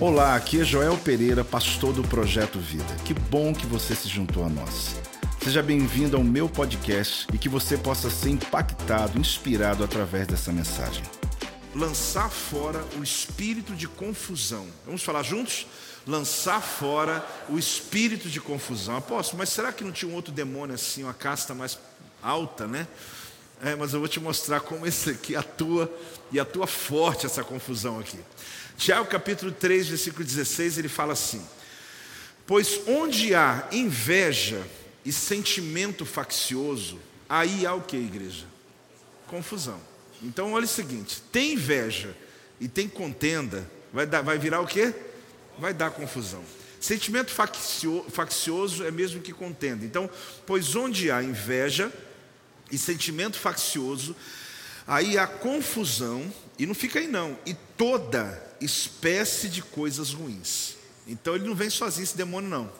Olá, aqui é Joel Pereira, pastor do Projeto Vida. Que bom que você se juntou a nós. Seja bem-vindo ao meu podcast e que você possa ser impactado, inspirado através dessa mensagem. Lançar fora o espírito de confusão. Vamos falar juntos? Lançar fora o espírito de confusão. Apóstolo, mas será que não tinha um outro demônio assim, uma casta mais alta, né? É, mas eu vou te mostrar como esse aqui atua e atua forte essa confusão aqui. Tiago capítulo 3, versículo 16, ele fala assim: Pois onde há inveja e sentimento faccioso, aí há o que, igreja? Confusão. Então olha o seguinte: tem inveja e tem contenda, vai, dar, vai virar o que? Vai dar confusão. Sentimento faccioso é mesmo que contenda. Então, pois onde há inveja e sentimento faccioso, aí há confusão, e não fica aí não, e toda espécie de coisas ruins. Então ele não vem sozinho esse demônio não.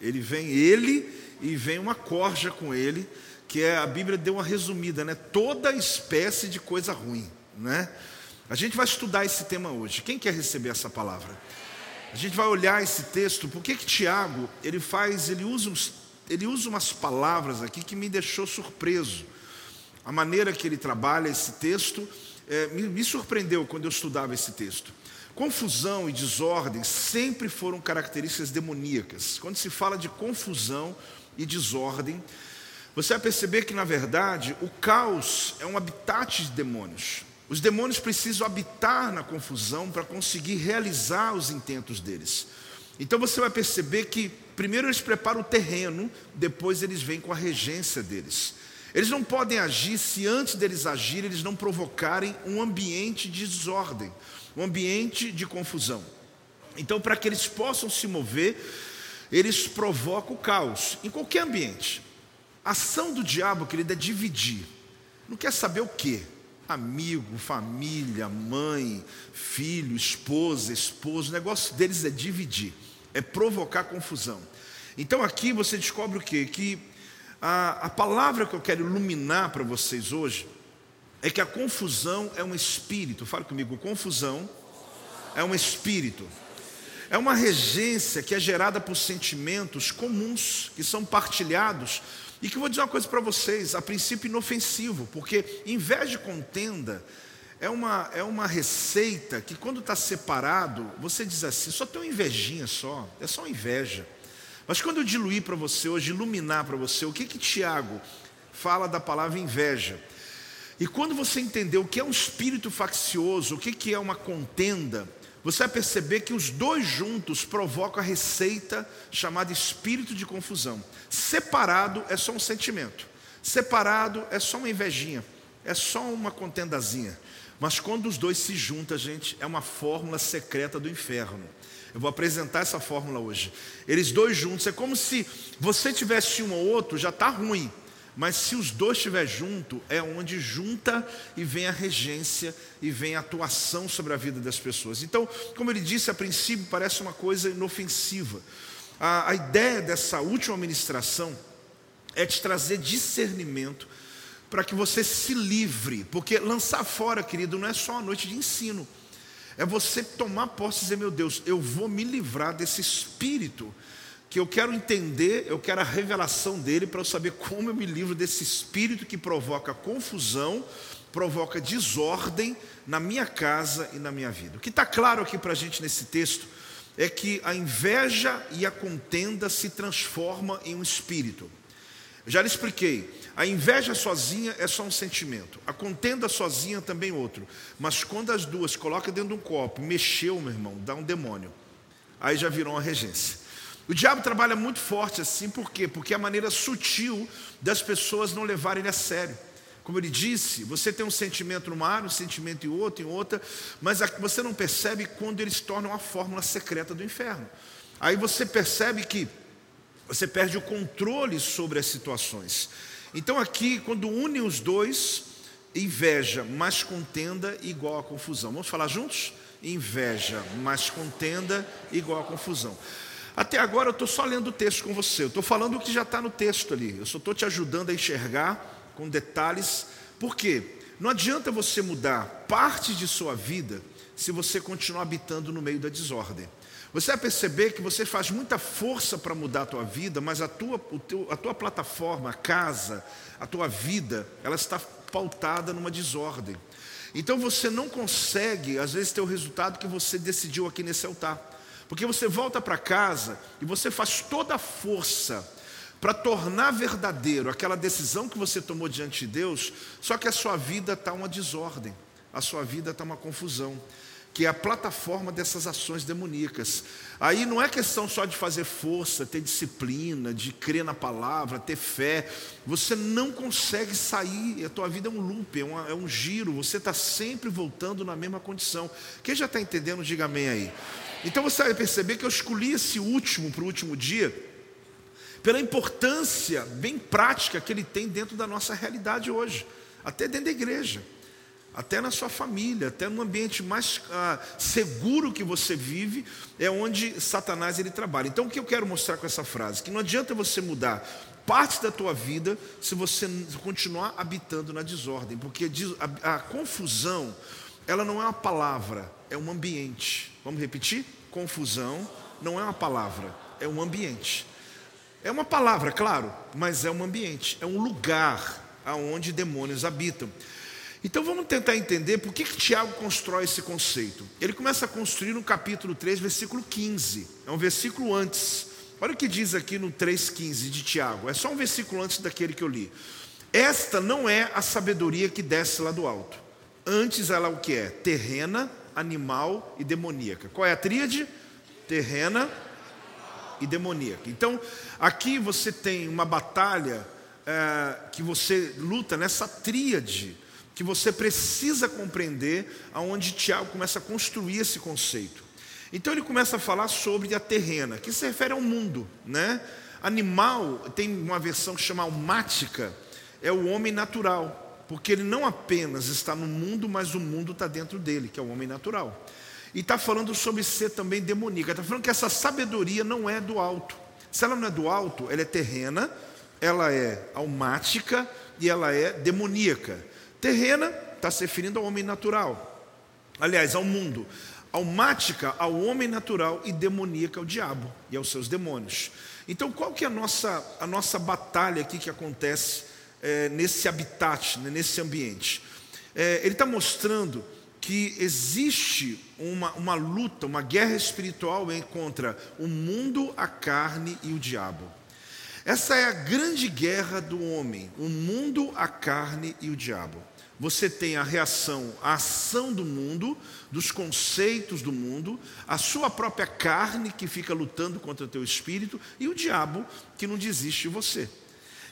Ele vem ele e vem uma corja com ele, que é a Bíblia deu uma resumida, né? Toda espécie de coisa ruim, né? A gente vai estudar esse tema hoje. Quem quer receber essa palavra? A gente vai olhar esse texto. Por que que Tiago, ele faz, ele usa uns, ele usa umas palavras aqui que me deixou surpreso. A maneira que ele trabalha esse texto é, me, me surpreendeu quando eu estudava esse texto. Confusão e desordem sempre foram características demoníacas. Quando se fala de confusão e desordem, você vai perceber que, na verdade, o caos é um habitat de demônios. Os demônios precisam habitar na confusão para conseguir realizar os intentos deles. Então você vai perceber que primeiro eles preparam o terreno, depois eles vêm com a regência deles. Eles não podem agir se antes deles agirem eles não provocarem um ambiente de desordem um ambiente de confusão. Então, para que eles possam se mover, eles provocam o caos em qualquer ambiente. A ação do diabo, querido, é dividir. Não quer saber o que? Amigo, família, mãe, filho, esposa, esposo. O negócio deles é dividir, é provocar confusão. Então aqui você descobre o quê? Que a, a palavra que eu quero iluminar para vocês hoje é que a confusão é um espírito. Fala comigo, confusão é um espírito. É uma regência que é gerada por sentimentos comuns, que são partilhados, e que eu vou dizer uma coisa para vocês, a princípio inofensivo, porque inveja e contenda é uma, é uma receita que quando está separado, você diz assim, só tem uma invejinha só, é só uma inveja. Mas quando eu diluir para você hoje, iluminar para você, o que que Tiago fala da palavra inveja? E quando você entender o que é um espírito faccioso, o que é uma contenda, você vai perceber que os dois juntos provocam a receita chamada espírito de confusão. Separado é só um sentimento, separado é só uma invejinha, é só uma contendazinha. Mas quando os dois se juntam, gente, é uma fórmula secreta do inferno. Eu vou apresentar essa fórmula hoje. Eles dois juntos, é como se você tivesse um ou outro, já está ruim. Mas se os dois estiver junto, é onde junta e vem a regência e vem a atuação sobre a vida das pessoas. Então, como ele disse, a princípio parece uma coisa inofensiva. A, a ideia dessa última ministração é te trazer discernimento para que você se livre, porque lançar fora, querido, não é só uma noite de ensino. É você tomar posse e dizer, meu Deus, eu vou me livrar desse espírito que eu quero entender, eu quero a revelação dele para eu saber como eu me livro desse espírito que provoca confusão, provoca desordem na minha casa e na minha vida. O que está claro aqui para a gente nesse texto é que a inveja e a contenda se transformam em um espírito. Já lhe expliquei, a inveja sozinha é só um sentimento, a contenda sozinha também outro, mas quando as duas colocam dentro de um copo, mexeu, meu irmão, dá um demônio, aí já virou uma regência. O diabo trabalha muito forte assim, por quê? Porque é a maneira sutil das pessoas não levarem a sério. Como ele disse, você tem um sentimento numa área, um sentimento em outra, em outra, mas você não percebe quando eles tornam a fórmula secreta do inferno. Aí você percebe que você perde o controle sobre as situações. Então aqui, quando unem os dois, inveja mais contenda igual a confusão. Vamos falar juntos? Inveja mais contenda igual a confusão. Até agora eu estou só lendo o texto com você, eu estou falando o que já está no texto ali, eu só estou te ajudando a enxergar com detalhes, por quê? Não adianta você mudar partes de sua vida se você continuar habitando no meio da desordem. Você vai perceber que você faz muita força para mudar a tua vida, mas a tua, teu, a tua plataforma, a casa, a tua vida, ela está pautada numa desordem. Então você não consegue, às vezes, ter o resultado que você decidiu aqui nesse altar. Porque você volta para casa e você faz toda a força para tornar verdadeiro aquela decisão que você tomou diante de Deus, só que a sua vida está uma desordem, a sua vida está uma confusão que é a plataforma dessas ações demoníacas. Aí não é questão só de fazer força, ter disciplina, de crer na palavra, ter fé. Você não consegue sair, a tua vida é um loop, é, uma, é um giro, você está sempre voltando na mesma condição. Quem já está entendendo, diga amém aí. Então você vai perceber que eu escolhi esse último para o último dia, pela importância bem prática que ele tem dentro da nossa realidade hoje, até dentro da igreja até na sua família, até no ambiente mais ah, seguro que você vive, é onde Satanás ele trabalha. Então, o que eu quero mostrar com essa frase? Que não adianta você mudar parte da tua vida se você continuar habitando na desordem, porque a, a confusão, ela não é uma palavra, é um ambiente. Vamos repetir? Confusão não é uma palavra, é um ambiente. É uma palavra, claro, mas é um ambiente, é um lugar aonde demônios habitam. Então vamos tentar entender por que, que Tiago constrói esse conceito. Ele começa a construir no capítulo 3, versículo 15. É um versículo antes. Olha o que diz aqui no 3,15 de Tiago. É só um versículo antes daquele que eu li. Esta não é a sabedoria que desce lá do alto. Antes ela é o que é? Terrena, animal e demoníaca. Qual é a tríade? Terrena e demoníaca. Então, aqui você tem uma batalha é, que você luta nessa tríade que você precisa compreender aonde Tiago começa a construir esse conceito. Então ele começa a falar sobre a terrena, que se refere ao mundo, né? Animal tem uma versão que chama almática, é o homem natural, porque ele não apenas está no mundo, mas o mundo está dentro dele, que é o homem natural. E está falando sobre ser também demoníaca, está falando que essa sabedoria não é do alto. Se ela não é do alto, ela é terrena, ela é almática e ela é demoníaca. Terrena está se referindo ao homem natural, aliás, ao mundo. Almática ao homem natural e demoníaca ao diabo e aos seus demônios. Então, qual que é a nossa, a nossa batalha aqui que acontece é, nesse habitat, né, nesse ambiente? É, ele está mostrando que existe uma, uma luta, uma guerra espiritual contra o mundo, a carne e o diabo. Essa é a grande guerra do homem, o mundo, a carne e o diabo você tem a reação, a ação do mundo, dos conceitos do mundo, a sua própria carne que fica lutando contra o teu espírito e o diabo que não desiste de você.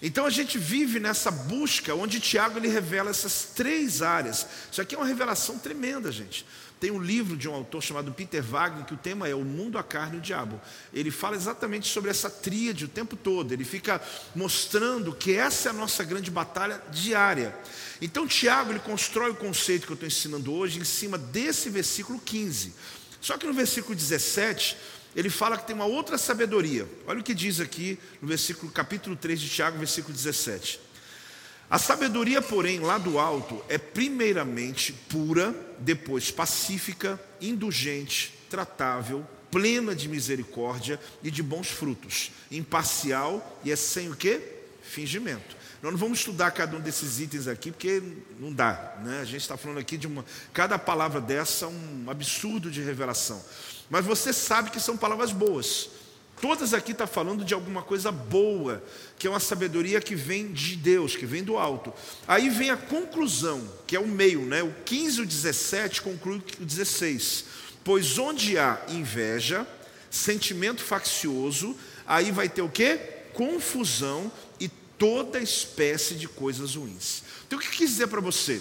Então a gente vive nessa busca onde Tiago ele revela essas três áreas. Isso aqui é uma revelação tremenda, gente. Tem um livro de um autor chamado Peter Wagner, que o tema é O Mundo, a Carne e o Diabo. Ele fala exatamente sobre essa tríade o tempo todo. Ele fica mostrando que essa é a nossa grande batalha diária. Então, Tiago ele constrói o conceito que eu estou ensinando hoje em cima desse versículo 15. Só que no versículo 17, ele fala que tem uma outra sabedoria. Olha o que diz aqui no versículo capítulo 3 de Tiago, versículo 17. A sabedoria, porém, lá do alto, é primeiramente pura, depois pacífica, indulgente, tratável, plena de misericórdia e de bons frutos, imparcial e é sem o que? Fingimento. Nós não vamos estudar cada um desses itens aqui, porque não dá. Né? A gente está falando aqui de uma. Cada palavra dessa é um absurdo de revelação. Mas você sabe que são palavras boas. Todas aqui estão tá falando de alguma coisa boa, que é uma sabedoria que vem de Deus, que vem do alto. Aí vem a conclusão, que é o meio, né? O 15 e o 17 conclui o 16. Pois onde há inveja, sentimento faccioso, aí vai ter o quê? Confusão e toda espécie de coisas ruins. Então o que eu quis dizer para você?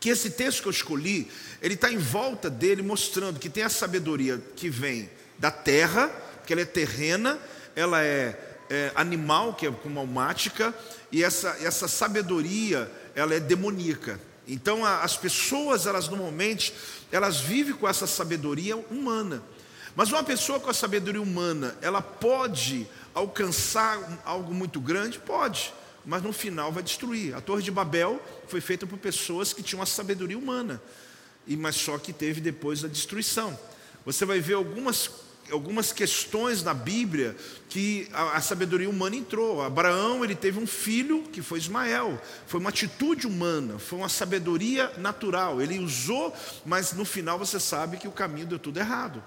Que esse texto que eu escolhi, ele está em volta dele mostrando que tem a sabedoria que vem da terra, que ela é terrena, ela é, é animal, que é como almática, e essa, essa sabedoria, ela é demoníaca. Então a, as pessoas, elas normalmente, elas vivem com essa sabedoria humana. Mas uma pessoa com a sabedoria humana, ela pode alcançar algo muito grande? Pode, mas no final vai destruir. A Torre de Babel foi feita por pessoas que tinham a sabedoria humana. e mas só que teve depois a destruição. Você vai ver algumas algumas questões na Bíblia que a, a, sabedoria humana entrou. Abraão ele teve um filho que foi Ismael. Foi uma atitude humana, foi uma sabedoria natural. Ele usou, mas no final você sabe que o caminho deu tudo errado.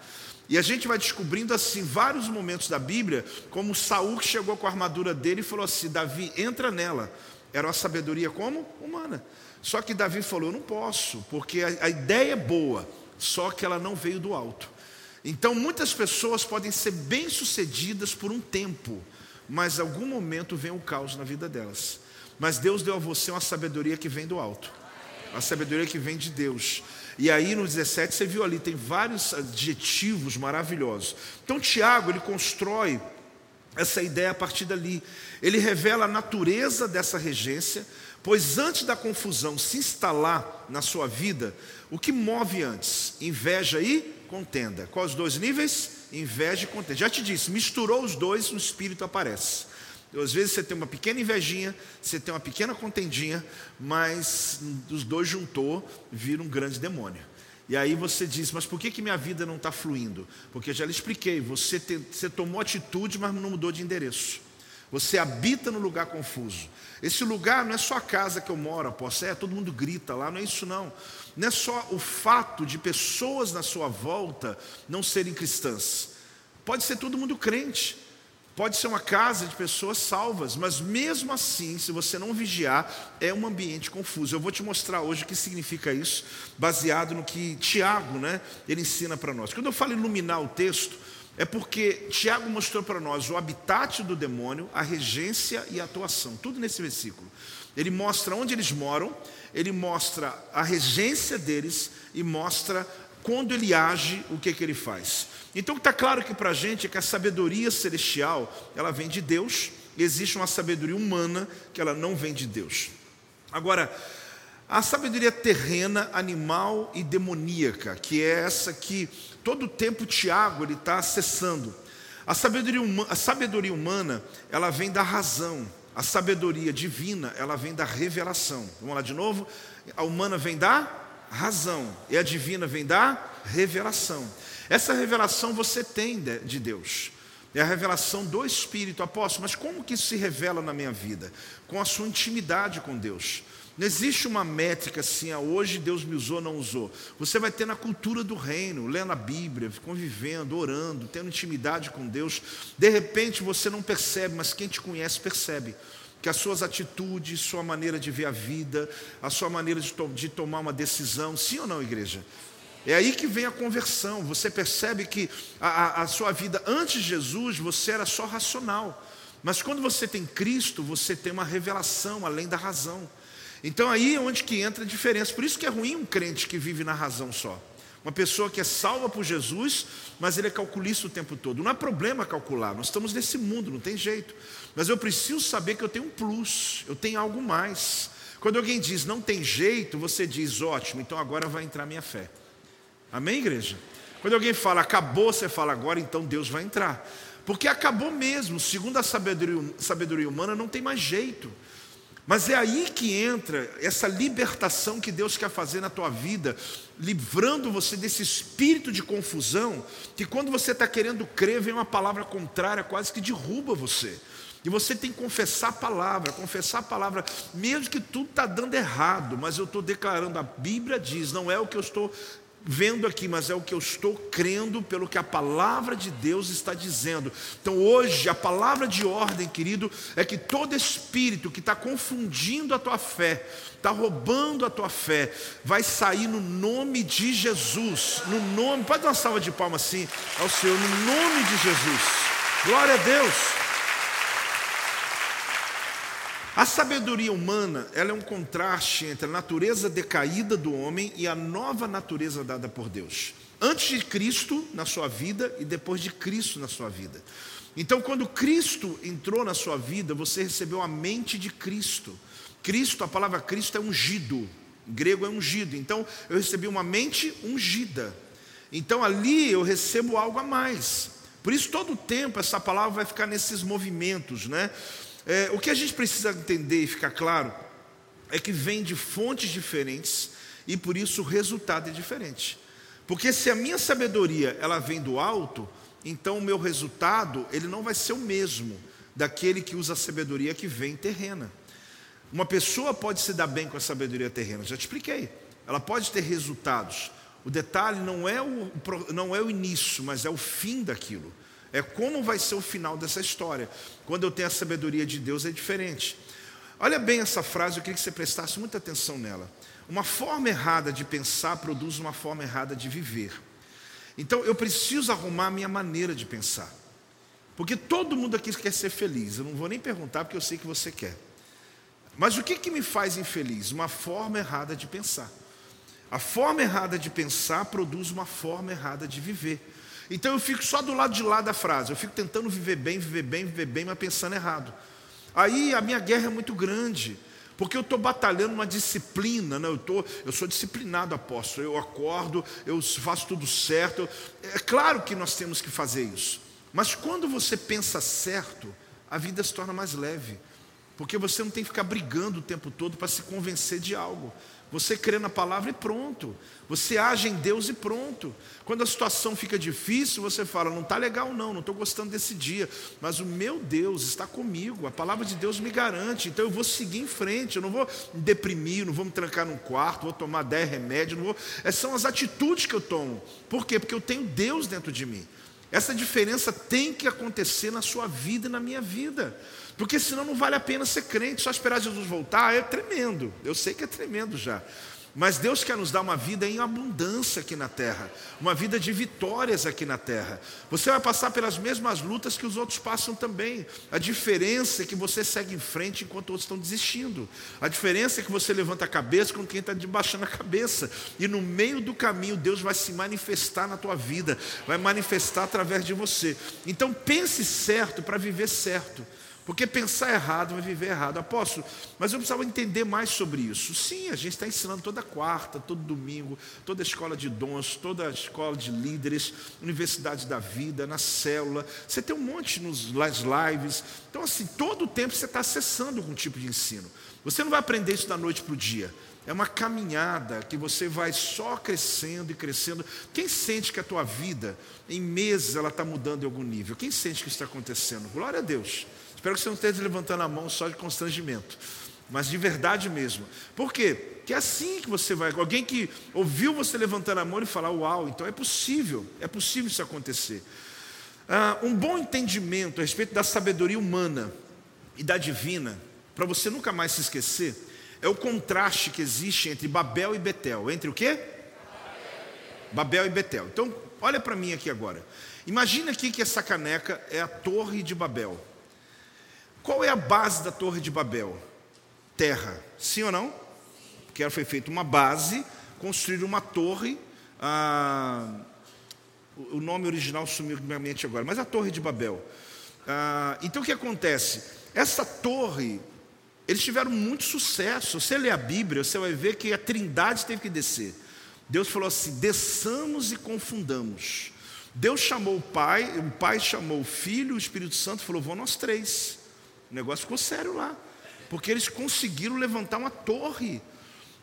E a gente vai descobrindo assim vários momentos da Bíblia, como Saul chegou com a armadura dele e falou assim: Davi, entra nela. Era uma sabedoria como? Humana. Só que Davi falou: Eu não posso, porque a, a ideia é boa, só que ela não veio do alto. Então, muitas pessoas podem ser bem-sucedidas por um tempo, mas em algum momento vem o caos na vida delas. Mas Deus deu a você uma sabedoria que vem do alto, a sabedoria que vem de Deus. E aí no 17 você viu ali, tem vários adjetivos maravilhosos. Então, Tiago, ele constrói essa ideia a partir dali. Ele revela a natureza dessa regência, pois antes da confusão se instalar na sua vida, o que move antes? Inveja e contenda. Quais os dois níveis? Inveja e contenda. Já te disse, misturou os dois, o espírito aparece. Então, às vezes você tem uma pequena invejinha, você tem uma pequena contendinha, mas os dois juntou, vira um grande demônio. E aí você diz, mas por que, que minha vida não está fluindo? Porque já lhe expliquei, você, te, você tomou atitude, mas não mudou de endereço. Você habita no lugar confuso. Esse lugar não é só a casa que eu moro, apóstolo, é, todo mundo grita lá, não é isso não. Não é só o fato de pessoas na sua volta não serem cristãs. Pode ser todo mundo crente, pode ser uma casa de pessoas salvas, mas mesmo assim, se você não vigiar, é um ambiente confuso. Eu vou te mostrar hoje o que significa isso, baseado no que Tiago, né, ele ensina para nós. Quando eu falo iluminar o texto, é porque Tiago mostrou para nós o habitat do demônio, a regência e a atuação, tudo nesse versículo. Ele mostra onde eles moram, ele mostra a regência deles e mostra quando ele age, o que, que ele faz. Então está claro que para a gente é que a sabedoria celestial, ela vem de Deus, existe uma sabedoria humana que ela não vem de Deus. Agora, a sabedoria terrena, animal e demoníaca, que é essa que todo o tempo Tiago ele está acessando. A sabedoria, a sabedoria humana, ela vem da razão. A sabedoria divina, ela vem da revelação. Vamos lá de novo? A humana vem da razão e a divina vem da revelação. Essa revelação você tem de Deus. É a revelação do Espírito Apóstolo. Mas como que isso se revela na minha vida? Com a sua intimidade com Deus. Não existe uma métrica assim, ah, hoje Deus me usou, não usou. Você vai ter na cultura do reino, lendo a Bíblia, convivendo, orando, tendo intimidade com Deus. De repente você não percebe, mas quem te conhece percebe. Que as suas atitudes, sua maneira de ver a vida, a sua maneira de, to de tomar uma decisão, sim ou não, igreja? É aí que vem a conversão. Você percebe que a, a, sua vida antes de Jesus, você era só racional. Mas quando você tem Cristo, você tem uma revelação além da razão. Então aí é onde que entra a diferença. Por isso que é ruim um crente que vive na razão só. Uma pessoa que é salva por Jesus, mas ele é calculista o tempo todo. Não é problema calcular, nós estamos nesse mundo, não tem jeito. Mas eu preciso saber que eu tenho um plus, eu tenho algo mais. Quando alguém diz não tem jeito, você diz ótimo, então agora vai entrar minha fé. Amém, igreja? Quando alguém fala acabou, você fala agora, então Deus vai entrar. Porque acabou mesmo, segundo a sabedoria, sabedoria humana, não tem mais jeito. Mas é aí que entra essa libertação que Deus quer fazer na tua vida, livrando você desse espírito de confusão, que quando você está querendo crer, vem uma palavra contrária, quase que derruba você. E você tem que confessar a palavra, confessar a palavra, mesmo que tudo está dando errado, mas eu estou declarando, a Bíblia diz, não é o que eu estou vendo aqui, mas é o que eu estou crendo pelo que a palavra de Deus está dizendo. Então hoje, a palavra de ordem, querido, é que todo espírito que está confundindo a tua fé, está roubando a tua fé, vai sair no nome de Jesus. No nome, pode dar uma salva de palmas assim ao Senhor, no nome de Jesus. Glória a Deus. A sabedoria humana, ela é um contraste entre a natureza decaída do homem e a nova natureza dada por Deus. Antes de Cristo na sua vida e depois de Cristo na sua vida. Então, quando Cristo entrou na sua vida, você recebeu a mente de Cristo. Cristo, a palavra Cristo é ungido. Em grego é ungido. Então, eu recebi uma mente ungida. Então, ali eu recebo algo a mais. Por isso, todo o tempo, essa palavra vai ficar nesses movimentos, né? É, o que a gente precisa entender e ficar claro é que vem de fontes diferentes e por isso o resultado é diferente. Porque se a minha sabedoria ela vem do alto, então o meu resultado ele não vai ser o mesmo daquele que usa a sabedoria que vem terrena. Uma pessoa pode se dar bem com a sabedoria terrena, já te expliquei. Ela pode ter resultados. O detalhe não é o, não é o início, mas é o fim daquilo. É como vai ser o final dessa história. Quando eu tenho a sabedoria de Deus é diferente. Olha bem essa frase, eu queria que você prestasse muita atenção nela. Uma forma errada de pensar produz uma forma errada de viver. Então eu preciso arrumar a minha maneira de pensar. Porque todo mundo aqui quer ser feliz. Eu não vou nem perguntar porque eu sei que você quer. Mas o que, que me faz infeliz? Uma forma errada de pensar. A forma errada de pensar produz uma forma errada de viver. Então eu fico só do lado de lá da frase. Eu fico tentando viver bem, viver bem, viver bem, mas pensando errado. Aí a minha guerra é muito grande. Porque eu estou batalhando uma disciplina, né? eu, tô, eu sou disciplinado, apóstolo. Eu acordo, eu faço tudo certo. É claro que nós temos que fazer isso. Mas quando você pensa certo, a vida se torna mais leve. Porque você não tem que ficar brigando o tempo todo para se convencer de algo. Você crê na palavra e pronto. Você age em Deus e pronto. Quando a situação fica difícil, você fala: não está legal, não, não estou gostando desse dia, mas o meu Deus está comigo, a palavra de Deus me garante, então eu vou seguir em frente, eu não vou me deprimir, não vou me trancar num quarto, vou tomar dez remédios, não vou. Essas são as atitudes que eu tomo. Por quê? Porque eu tenho Deus dentro de mim. Essa diferença tem que acontecer na sua vida e na minha vida. Porque senão não vale a pena ser crente, só esperar Jesus voltar é tremendo. Eu sei que é tremendo já. Mas Deus quer nos dar uma vida em abundância aqui na terra, uma vida de vitórias aqui na terra. Você vai passar pelas mesmas lutas que os outros passam também. A diferença é que você segue em frente enquanto outros estão desistindo. A diferença é que você levanta a cabeça quando quem está debaixando a cabeça. E no meio do caminho, Deus vai se manifestar na tua vida, vai manifestar através de você. Então pense certo para viver certo. Porque pensar errado vai viver errado. Apóstolo, mas eu precisava entender mais sobre isso. Sim, a gente está ensinando toda quarta, todo domingo, toda escola de dons, toda escola de líderes, universidade da vida, na célula. Você tem um monte nos, nas lives. Então, assim, todo o tempo você está acessando algum tipo de ensino. Você não vai aprender isso da noite para o dia. É uma caminhada que você vai só crescendo e crescendo. Quem sente que a tua vida, em meses, ela está mudando em algum nível? Quem sente que isso está acontecendo? Glória a Deus. Espero que você não esteja levantando a mão só de constrangimento, mas de verdade mesmo. Por quê? Que é assim que você vai. Alguém que ouviu você levantando a mão e falar, uau, então é possível, é possível isso acontecer. Ah, um bom entendimento a respeito da sabedoria humana e da divina, para você nunca mais se esquecer, é o contraste que existe entre Babel e Betel. Entre o quê? Babel e Betel. Então, olha para mim aqui agora. Imagina aqui que essa caneca é a torre de Babel. Qual é a base da Torre de Babel? Terra, sim ou não? Porque ela foi feita uma base, construir uma torre. Ah, o nome original sumiu da minha mente agora, mas a Torre de Babel. Ah, então o que acontece? Essa torre, eles tiveram muito sucesso. Você ler a Bíblia, você vai ver que a Trindade teve que descer. Deus falou assim: desçamos e confundamos. Deus chamou o Pai, o Pai chamou o Filho, o Espírito Santo falou: vão nós três. O negócio ficou sério lá, porque eles conseguiram levantar uma torre.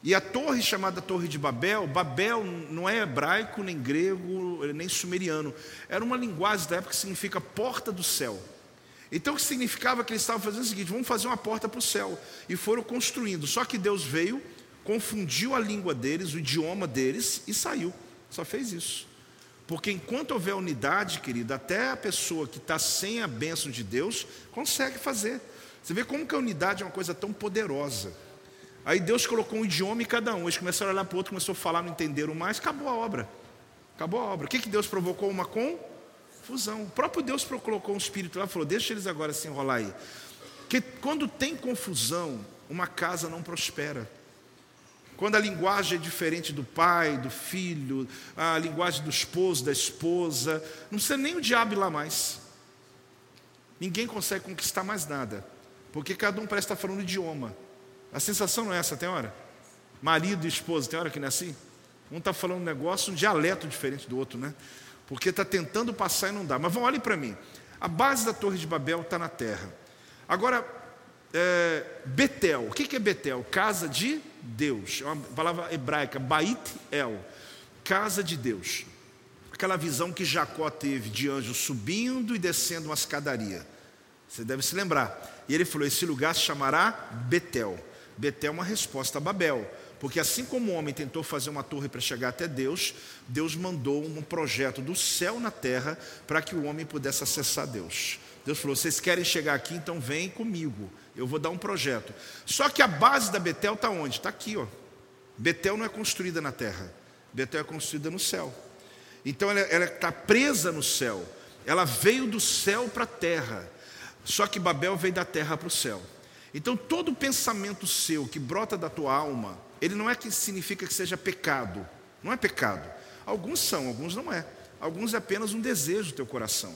E a torre chamada Torre de Babel, Babel não é hebraico, nem grego, nem sumeriano. Era uma linguagem da época que significa porta do céu. Então o que significava que eles estavam fazendo o seguinte: vamos fazer uma porta para o céu. E foram construindo. Só que Deus veio, confundiu a língua deles, o idioma deles e saiu. Só fez isso. Porque enquanto houver unidade, querido, até a pessoa que está sem a bênção de Deus consegue fazer. Você vê como que a unidade é uma coisa tão poderosa. Aí Deus colocou um idioma em cada um. Eles começaram a olhar para o outro, começou a falar, não entenderam mais, acabou a obra. Acabou a obra. O que, que Deus provocou? Uma confusão. O próprio Deus colocou um espírito lá e falou: deixa eles agora se enrolar aí. Porque quando tem confusão, uma casa não prospera. Quando a linguagem é diferente do pai, do filho, a linguagem do esposo, da esposa, não precisa nem o diabo ir lá mais. Ninguém consegue conquistar mais nada, porque cada um parece estar falando idioma. A sensação não é essa, tem hora? Marido e esposa, tem hora que não é assim? Um está falando um negócio, um dialeto diferente do outro, né? Porque está tentando passar e não dá. Mas vão, olhem para mim. A base da Torre de Babel está na terra. Agora, é, Betel, o que é Betel? Casa de Deus. É uma palavra hebraica, Bait El, casa de Deus. Aquela visão que Jacó teve de anjos subindo e descendo uma escadaria. Você deve se lembrar. E ele falou: esse lugar se chamará Betel. Betel é uma resposta a Babel. Porque assim como o homem tentou fazer uma torre para chegar até Deus, Deus mandou um projeto do céu na terra para que o homem pudesse acessar Deus. Deus falou: vocês querem chegar aqui, então vem comigo. Eu vou dar um projeto. Só que a base da Betel está onde? Está aqui, ó. Betel não é construída na terra. Betel é construída no céu. Então ela está presa no céu. Ela veio do céu para a terra. Só que Babel veio da terra para o céu. Então todo pensamento seu que brota da tua alma, ele não é que significa que seja pecado. Não é pecado. Alguns são, alguns não é. Alguns é apenas um desejo do teu coração.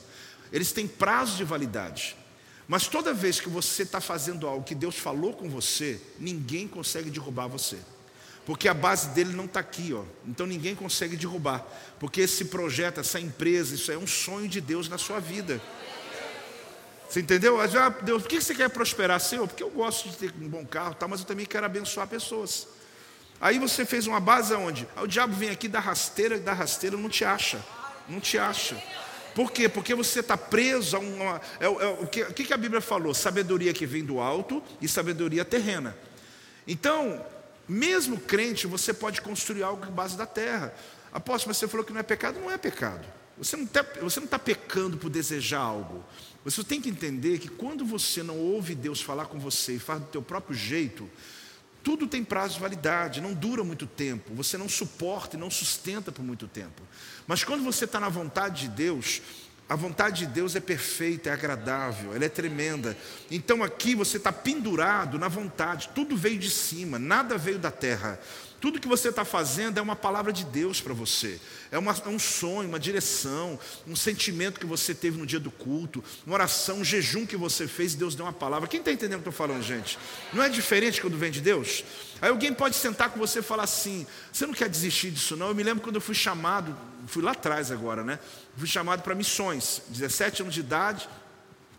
Eles têm prazo de validade. Mas toda vez que você está fazendo algo que Deus falou com você, ninguém consegue derrubar você. Porque a base dele não está aqui, ó. Então ninguém consegue derrubar. Porque esse projeto, essa empresa, isso é um sonho de Deus na sua vida. Você entendeu? Ah, Deus, por que você quer prosperar, Senhor? Porque eu gosto de ter um bom carro, tá, mas eu também quero abençoar pessoas. Aí você fez uma base aonde? Aí o diabo vem aqui da rasteira da rasteira não te acha. Não te acha. Por quê? Porque você está preso a uma. É, é, o, que, o que a Bíblia falou? Sabedoria que vem do alto e sabedoria terrena. Então, mesmo crente, você pode construir algo em base da terra. Apóstolo, mas você falou que não é pecado? Não é pecado. Você não está tá pecando por desejar algo. Você tem que entender que quando você não ouve Deus falar com você e faz do teu próprio jeito, tudo tem prazo de validade, não dura muito tempo, você não suporta e não sustenta por muito tempo. Mas quando você está na vontade de Deus, a vontade de Deus é perfeita, é agradável, ela é tremenda. Então aqui você está pendurado na vontade, tudo veio de cima, nada veio da terra. Tudo que você está fazendo é uma palavra de Deus para você. É, uma, é, um sonho, uma direção, um sentimento que você teve no dia do culto, uma oração, um jejum que você fez Deus deu uma palavra. Quem está entendendo o que eu estou falando, gente? Não é diferente quando vem de Deus? Aí alguém pode sentar com você e falar assim: você não quer desistir disso, não? Eu me lembro quando eu fui chamado, fui lá atrás agora, né? Fui chamado para missões, 17 anos de idade,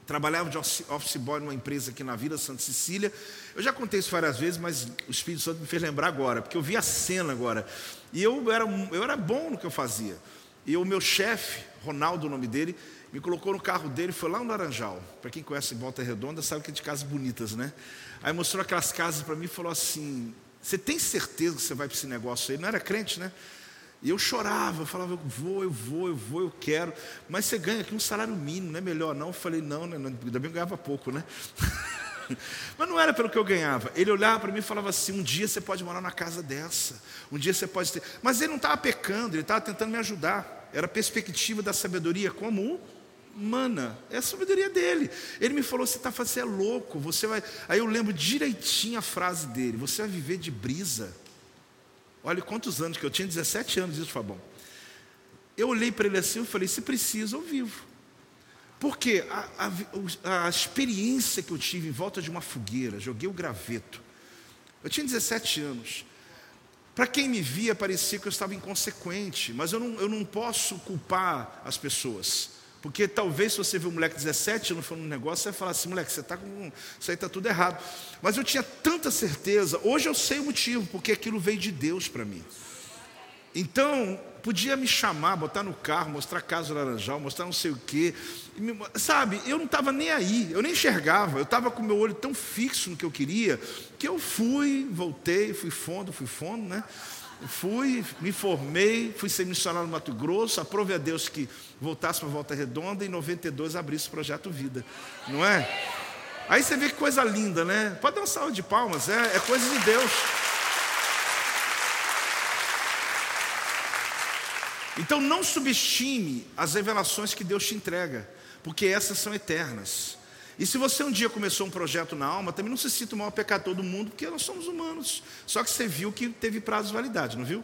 trabalhava de office boy numa empresa aqui na Vila Santa Cecília. Eu já contei isso várias vezes, mas o Espírito Santo me fez lembrar agora, porque eu vi a cena agora. E eu era, eu era bom no que eu fazia. E o meu chefe, Ronaldo, o nome dele, me colocou no carro dele, foi lá no Laranjal. Para quem conhece Volta Redonda, sabe que é de casas bonitas, né? Aí mostrou aquelas casas para mim e falou assim: Você tem certeza que você vai para esse negócio aí? Não era crente, né? E eu chorava, eu falava, eu vou, eu vou, eu vou, eu quero. Mas você ganha aqui um salário mínimo, não é melhor não? Eu falei, não, né? ainda bem que eu ganhava pouco, né? Mas não era pelo que eu ganhava. Ele olhava para mim e falava assim: um dia você pode morar na casa dessa, um dia você pode ter. Mas ele não estava pecando, ele estava tentando me ajudar. Era a perspectiva da sabedoria como humana, é a sabedoria dele. Ele me falou: você está você é louco, você vai. Aí eu lembro direitinho a frase dele: você vai viver de brisa. Olha quantos anos que eu tinha, 17 anos isso, Fabão. Eu olhei para ele assim e falei: se precisa, eu vivo. Porque a, a, a, experiência que eu tive em volta de uma fogueira, joguei o graveto. Eu tinha 17 anos. Para quem me via, parecia que eu estava inconsequente, mas eu não, eu não posso culpar as pessoas. Porque talvez se você vê um moleque de 17 anos falando um negócio, você vai falar assim, moleque, você está com. Isso aí está tudo errado. Mas eu tinha tanta certeza, hoje eu sei o motivo, porque aquilo veio de Deus para mim. Então, podia me chamar, botar no carro, mostrar casa laranjal, mostrar não sei o quê. Sabe, eu não estava nem aí, eu nem enxergava, eu estava com o meu olho tão fixo no que eu queria, que eu fui, voltei, fui fundo, fui fundo, né? Fui, me formei, fui ser missionário no Mato Grosso, aprove a Deus que voltasse para Volta Redonda e em 92 abrisse o Projeto Vida, não é? Aí você vê que coisa linda, né? Pode dar um salve de palmas, é, é coisa de Deus. Então não subestime as revelações que Deus te entrega, porque essas são eternas. E se você um dia começou um projeto na alma, também não se sinta o maior pecador do mundo, porque nós somos humanos. Só que você viu que teve prazo de validade, não viu?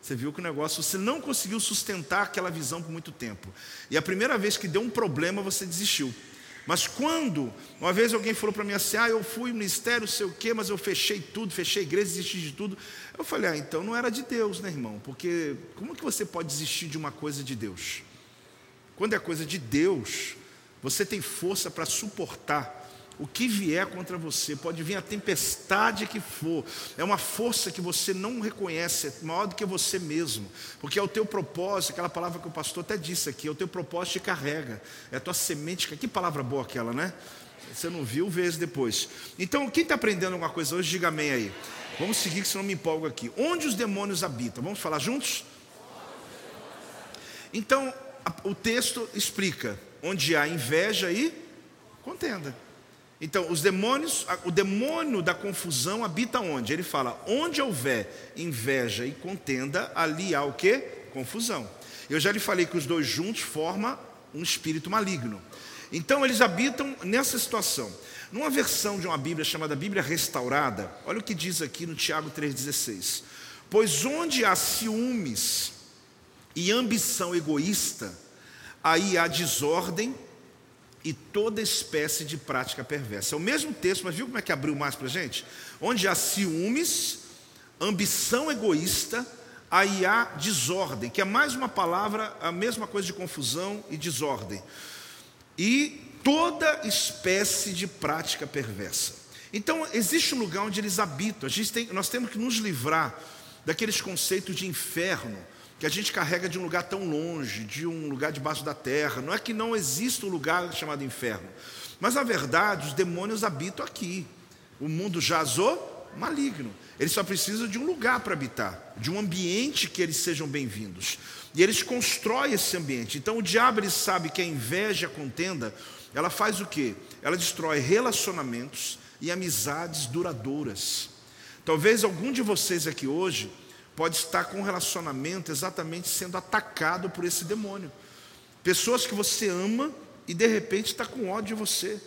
Você viu que o negócio, você não conseguiu sustentar aquela visão por muito tempo. E a primeira vez que deu um problema, você desistiu. Mas quando, uma vez alguém falou para mim assim, ah, eu fui ministério, sei o quê, mas eu fechei tudo, fechei a igreja, desisti de tudo. Eu falei, ah, então não era de Deus, né, irmão? Porque como que você pode desistir de uma coisa de Deus? Quando é coisa de Deus, você tem força para suportar o que vier contra você, pode vir a tempestade que for, é uma força que você não reconhece, é maior do que você mesmo, porque é o teu propósito, aquela palavra que o pastor até disse aqui, é o teu propósito te carrega, é a tua semente, que palavra boa aquela, né? Você não viu, vê depois. Então, quem está aprendendo alguma coisa hoje, diga amém aí. Vamos seguir, que senão me empolgo aqui. Onde os demônios habitam? Vamos falar juntos? Então, o texto explica: onde há inveja e contenda. Então, os demônios, o demônio da confusão habita onde? Ele fala: onde houver inveja e contenda, ali há o que? Confusão. Eu já lhe falei que os dois juntos formam um espírito maligno. Então, eles habitam nessa situação. Numa versão de uma Bíblia chamada Bíblia Restaurada, olha o que diz aqui no Tiago 3,16: Pois onde há ciúmes e ambição egoísta, aí há desordem e toda espécie de prática perversa. É o mesmo texto, mas viu como é que abriu mais para a gente? Onde há ciúmes, ambição egoísta, aí há desordem, que é mais uma palavra, a mesma coisa de confusão e desordem. E toda espécie de prática perversa. Então, existe um lugar onde eles habitam. Tem, nós temos que nos livrar daqueles conceitos de inferno que a gente carrega de um lugar tão longe, de um lugar debaixo da terra. Não é que não exista um lugar chamado inferno, mas na verdade os demônios habitam aqui. O mundo jazou maligno. Eles só precisam de um lugar para habitar, de um ambiente que eles sejam bem-vindos. E eles constroem esse ambiente. Então o diabo ele sabe que a inveja, a contenda, ela faz o quê? Ela destrói relacionamentos e amizades duradouras. Talvez algum de vocês aqui hoje pode estar com um relacionamento exatamente sendo atacado por esse demônio. Pessoas que você ama e de repente está com ódio de você.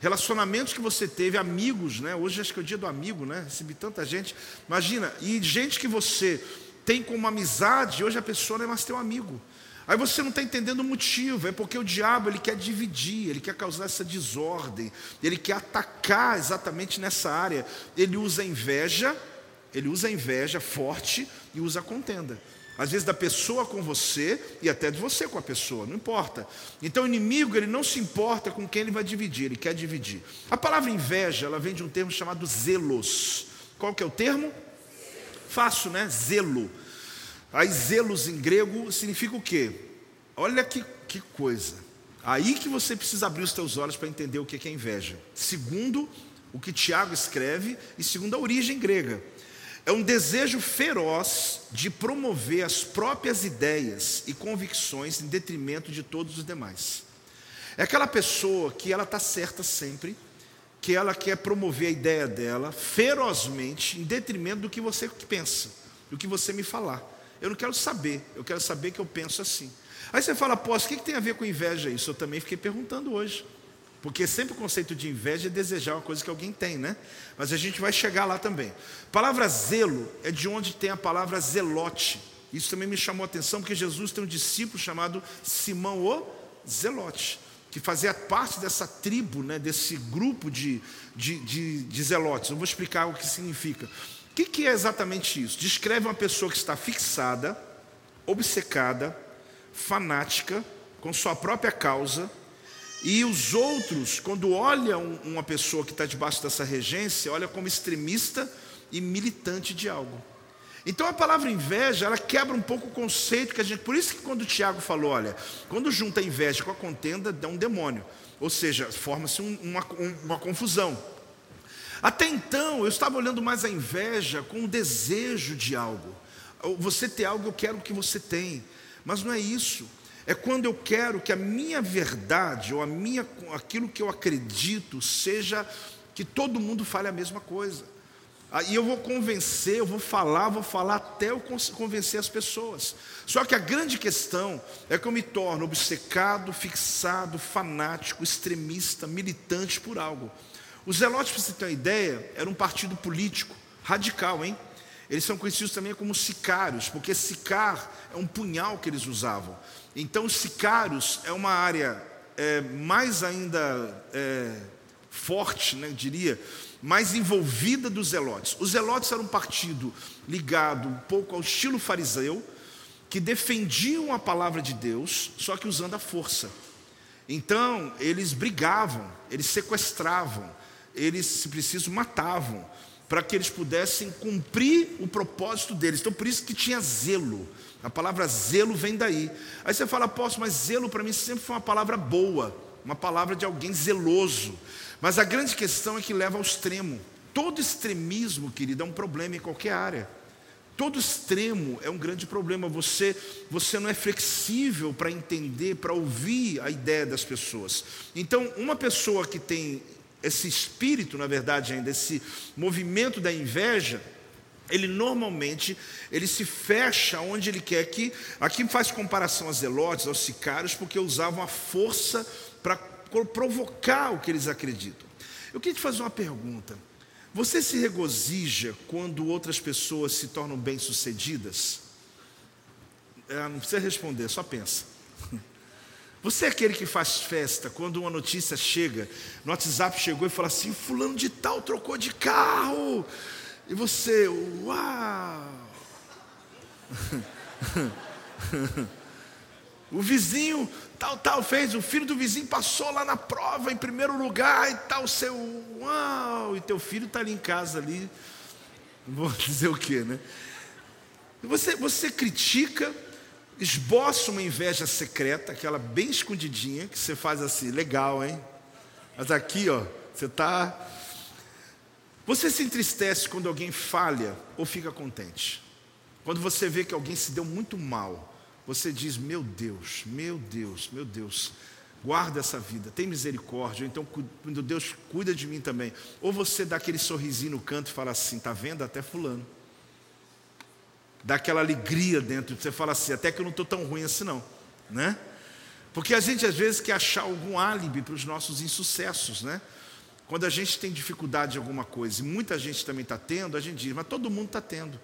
Relacionamentos que você teve, amigos, né? Hoje acho que é o dia do amigo, né? Recebi tanta gente. Imagina, e gente que você tem como amizade, hoje a pessoa não é mais teu amigo. Aí você não está entendendo o motivo, é porque o diabo ele quer dividir, ele quer causar essa desordem, ele quer atacar exatamente nessa área. Ele usa inveja ele usa a inveja forte e usa a contenda. Às vezes da pessoa com você e até de você com a pessoa, não importa. Então o inimigo ele não se importa com quem ele vai dividir, ele quer dividir. A palavra inveja, ela vem de um termo chamado zelos. Qual que é o termo? Fácil, né? Zelo. Aí zelos em grego significa o quê? Olha que, que coisa. Aí que você precisa abrir os teus olhos para entender o que é inveja. Segundo o que Tiago escreve e segundo a origem grega é um desejo feroz de promover as próprias ideias e convicções em detrimento de todos os demais. É aquela pessoa que ela está certa sempre, que ela quer promover a ideia dela ferozmente em detrimento do que você pensa, do que você me falar. Eu não quero saber, eu quero saber que eu penso assim. Aí você fala, pô, o que tem a ver com inveja isso? Eu também fiquei perguntando hoje. Porque sempre o conceito de inveja é desejar uma coisa que alguém tem, né? Mas a gente vai chegar lá também. A palavra zelo é de onde tem a palavra zelote. Isso também me chamou a atenção, porque Jesus tem um discípulo chamado Simão o Zelote, que fazia parte dessa tribo, né, desse grupo de, de, de, de zelotes. Eu vou explicar o que significa. O que, que é exatamente isso? Descreve uma pessoa que está fixada, obcecada, fanática, com sua própria causa, e os outros, quando olham uma pessoa que está debaixo dessa regência, olha como extremista e militante de algo. Então a palavra inveja, ela quebra um pouco o conceito que a gente. Por isso que quando o Tiago falou, olha, quando junta a inveja com a contenda, dá um demônio. Ou seja, forma-se um, uma, uma confusão. Até então, eu estava olhando mais a inveja com o desejo de algo. Você ter algo, eu quero que você tem. Mas não é isso. É quando eu quero que a minha verdade ou a minha, aquilo que eu acredito seja que todo mundo fale a mesma coisa. Aí eu vou convencer, eu vou falar, vou falar até eu convencer as pessoas. Só que a grande questão é que eu me torno obcecado, fixado, fanático, extremista, militante por algo. Os Zelotes, para você ter uma ideia, era um partido político radical, hein? Eles são conhecidos também como sicários, porque sicar é um punhal que eles usavam. Então, os sicários é uma área é, mais ainda é, forte, né, diria, mais envolvida dos zelotes. Os zelotes eram um partido ligado um pouco ao estilo fariseu, que defendiam a palavra de Deus, só que usando a força. Então, eles brigavam, eles sequestravam, eles, se preciso, matavam, para que eles pudessem cumprir o propósito deles. Então, por isso que tinha zelo. A palavra zelo vem daí. Aí você fala, posso, mas zelo para mim sempre foi uma palavra boa, uma palavra de alguém zeloso. Mas a grande questão é que leva ao extremo. Todo extremismo, querido, é um problema em qualquer área. Todo extremo é um grande problema. Você, você não é flexível para entender, para ouvir a ideia das pessoas. Então, uma pessoa que tem esse espírito, na verdade, ainda, esse movimento da inveja, ele normalmente ele se fecha onde ele quer que. Aqui faz comparação aos zelotes, aos sicários, porque usavam a força para provocar o que eles acreditam. Eu queria te fazer uma pergunta. Você se regozija quando outras pessoas se tornam bem-sucedidas? É, não precisa responder, só pensa. Você é aquele que faz festa quando uma notícia chega, no WhatsApp chegou e fala assim: Fulano de Tal trocou de carro. E você, uau! o vizinho, tal, tal, fez, o filho do vizinho passou lá na prova em primeiro lugar e tal, seu, uau! E teu filho está ali em casa ali, vou dizer o quê, né? Você, você critica, esboça uma inveja secreta, aquela bem escondidinha, que você faz assim, legal, hein? Mas aqui, ó, você está você se entristece quando alguém falha ou fica contente? Quando você vê que alguém se deu muito mal, você diz: Meu Deus, meu Deus, meu Deus, guarda essa vida, tem misericórdia. Então, quando Deus cuida de mim também. Ou você dá aquele sorrisinho no canto e fala assim: Está vendo? Até Fulano. Dá aquela alegria dentro, você fala assim: Até que eu não estou tão ruim assim, não. Né? Porque a gente às vezes quer achar algum álibi para os nossos insucessos, né? Quando a gente tem dificuldade em alguma coisa, e muita gente também está tendo, a gente diz, mas todo mundo está tendo.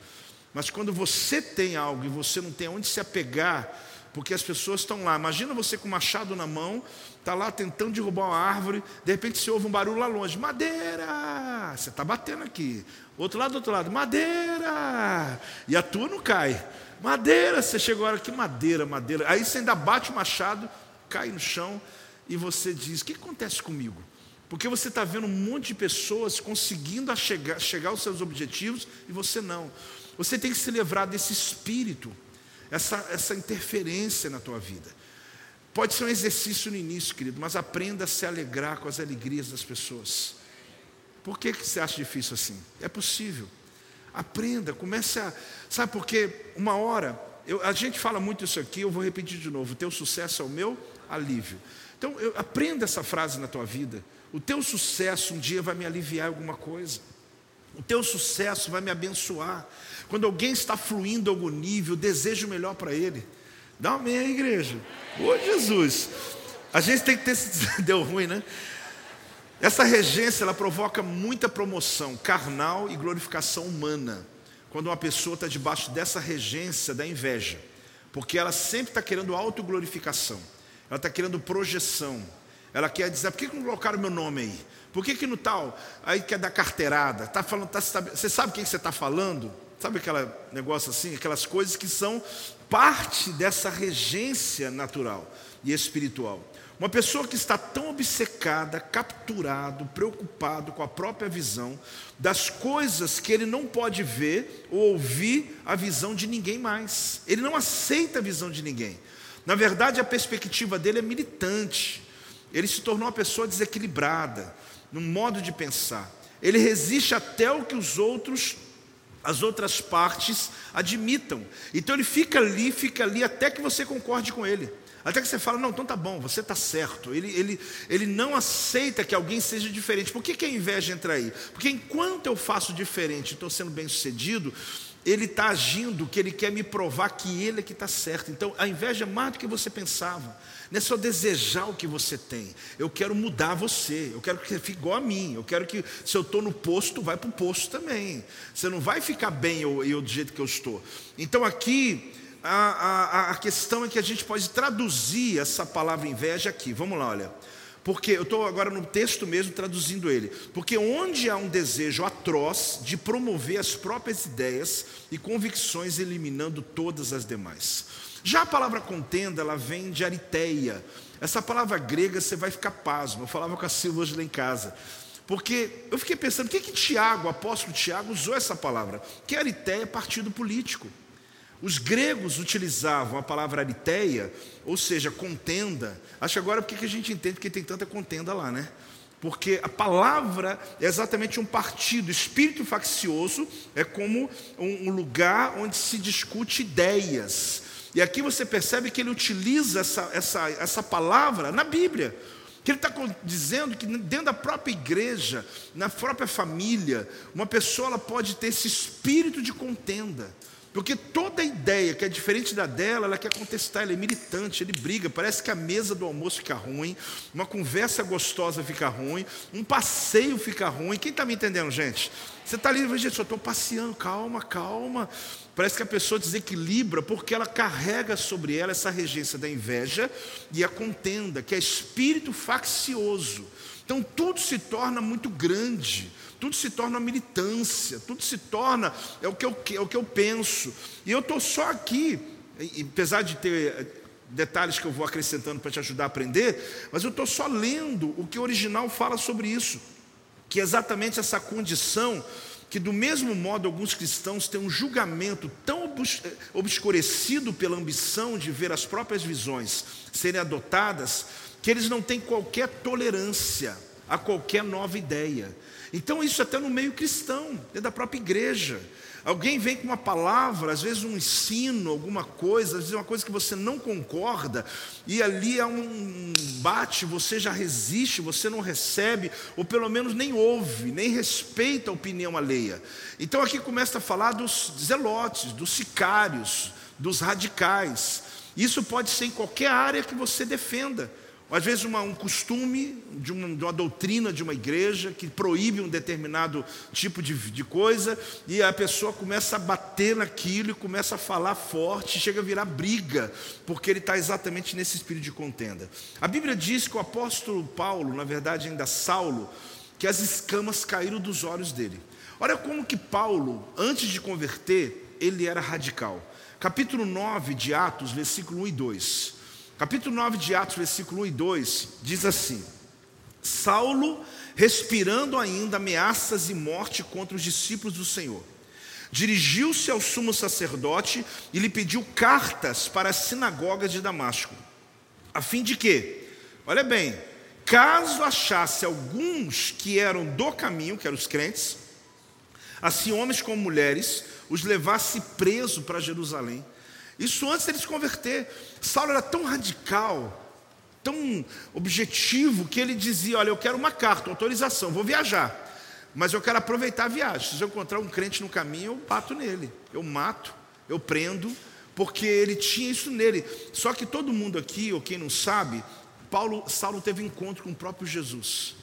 Mas quando você tem algo e você não tem onde se apegar, porque as pessoas estão lá. Imagina você com o machado na mão, está lá tentando derrubar uma árvore, de repente você ouve um barulho lá longe, madeira! Você está batendo aqui. Outro lado, outro lado, madeira! E a tua não cai. Madeira, você chegou agora, que madeira, madeira. Aí você ainda bate o machado, cai no chão, e você diz: o que acontece comigo? Porque você está vendo um monte de pessoas conseguindo chegar, chegar aos seus objetivos e você não. Você tem que se livrar desse espírito, essa, essa interferência na tua vida. Pode ser um exercício no início, querido, mas aprenda a se alegrar com as alegrias das pessoas. Por que, que você acha difícil assim? É possível. Aprenda, comece a. Sabe por quê? Uma hora, eu, a gente fala muito isso aqui, eu vou repetir de novo: o teu sucesso é o meu alívio. Então, eu, aprenda essa frase na tua vida. O teu sucesso um dia vai me aliviar alguma coisa. O teu sucesso vai me abençoar. Quando alguém está fluindo algum nível, desejo melhor para ele. Dá um amém aí, igreja. Ô Jesus. A gente tem que ter. Deu ruim, né? Essa regência ela provoca muita promoção carnal e glorificação humana. Quando uma pessoa está debaixo dessa regência da inveja, porque ela sempre está querendo autoglorificação, ela está querendo projeção, ela quer dizer, por que, que não colocaram meu nome aí? Por que, que no tal? Aí quer dar carteirada. Tá falando, tá, você sabe o que você está falando? Sabe aquele negócio assim? Aquelas coisas que são parte dessa regência natural e espiritual. Uma pessoa que está tão obcecada, capturado, preocupado com a própria visão das coisas que ele não pode ver ou ouvir a visão de ninguém mais. Ele não aceita a visão de ninguém. Na verdade, a perspectiva dele é militante. Ele se tornou uma pessoa desequilibrada no modo de pensar. Ele resiste até o que os outros, as outras partes admitam. Então ele fica ali, fica ali até que você concorde com ele. Até que você fala, não, então tá bom, você está certo. Ele, ele, ele não aceita que alguém seja diferente. Por que, que a inveja entra aí? Porque enquanto eu faço diferente, estou sendo bem sucedido, ele está agindo que ele quer me provar que ele é que está certo. Então a inveja é mais do que você pensava. Não é só desejar o que você tem. Eu quero mudar você. Eu quero que você fique igual a mim. Eu quero que, se eu estou no posto, vai para o posto também. Você não vai ficar bem eu, eu do jeito que eu estou. Então aqui, a, a, a questão é que a gente pode traduzir essa palavra inveja aqui. Vamos lá, olha. Porque eu estou agora no texto mesmo traduzindo ele. Porque onde há um desejo atroz de promover as próprias ideias e convicções, eliminando todas as demais. Já a palavra contenda, ela vem de ariteia. Essa palavra grega você vai ficar pasmo. Eu falava com a Silvia hoje lá em casa. Porque eu fiquei pensando, por que, que Tiago, o apóstolo Tiago, usou essa palavra? Que ariteia é partido político. Os gregos utilizavam a palavra ariteia, ou seja, contenda. Acho agora porque que a gente entende que tem tanta contenda lá, né? Porque a palavra é exatamente um partido. Espírito faccioso é como um lugar onde se discute ideias. E aqui você percebe que ele utiliza essa, essa, essa palavra na Bíblia. Que ele está dizendo que dentro da própria igreja, na própria família, uma pessoa ela pode ter esse espírito de contenda. Porque toda ideia que é diferente da dela, ela quer contestar, ele é militante, ele briga. Parece que a mesa do almoço fica ruim, uma conversa gostosa fica ruim, um passeio fica ruim. Quem está me entendendo, gente? Você está ali, gente, eu estou passeando, calma, calma. Parece que a pessoa desequilibra porque ela carrega sobre ela essa regência da inveja e a contenda, que é espírito faccioso. Então tudo se torna muito grande tudo se torna militância, tudo se torna, é o que eu, é o que eu penso. E eu estou só aqui, apesar de ter eh, detalhes que eu vou acrescentando para te ajudar a aprender, mas eu estou só lendo o que o original fala sobre isso, que é exatamente essa condição que do mesmo modo alguns cristãos têm um julgamento tão eh, obscurecido pela ambição de ver as próprias visões serem adotadas, que eles não têm qualquer tolerância a qualquer nova ideia. Então, isso até no meio cristão, dentro da própria igreja. Alguém vem com uma palavra, às vezes um ensino, alguma coisa, às vezes uma coisa que você não concorda, e ali há um bate, você já resiste, você não recebe, ou pelo menos nem ouve, nem respeita a opinião alheia. Então aqui começa a falar dos zelotes, dos sicários, dos radicais. Isso pode ser em qualquer área que você defenda às vezes uma, um costume de uma, de uma, doutrina de uma igreja que proíbe um determinado tipo de, de coisa, e a pessoa começa a bater naquilo e começa a falar forte, chega a virar briga, porque ele está exatamente nesse espírito de contenda. A Bíblia diz que o apóstolo Paulo, na verdade ainda Saulo, que as escamas caíram dos olhos dele. Olha como que Paulo, antes de converter, ele era radical. Capítulo 9 de Atos, versículo 1 e 2. Capítulo 9 de Atos, versículo 1 e 2, diz assim: Saulo, respirando ainda ameaças e morte contra os discípulos do Senhor, dirigiu-se ao sumo sacerdote e lhe pediu cartas para as sinagogas de Damasco, a fim de que, olha bem, caso achasse alguns que eram do caminho, que eram os crentes, assim homens como mulheres, os levasse preso para Jerusalém isso antes dele se converter. Saulo era tão radical, tão objetivo, que ele dizia: Olha, eu quero uma carta, uma autorização, vou viajar, mas eu quero aproveitar a viagem. Se eu encontrar um crente no caminho, eu bato nele, eu mato, eu prendo, porque ele tinha isso nele. Só que todo mundo aqui, ou quem não sabe, Paulo, Saulo teve encontro com o próprio Jesus.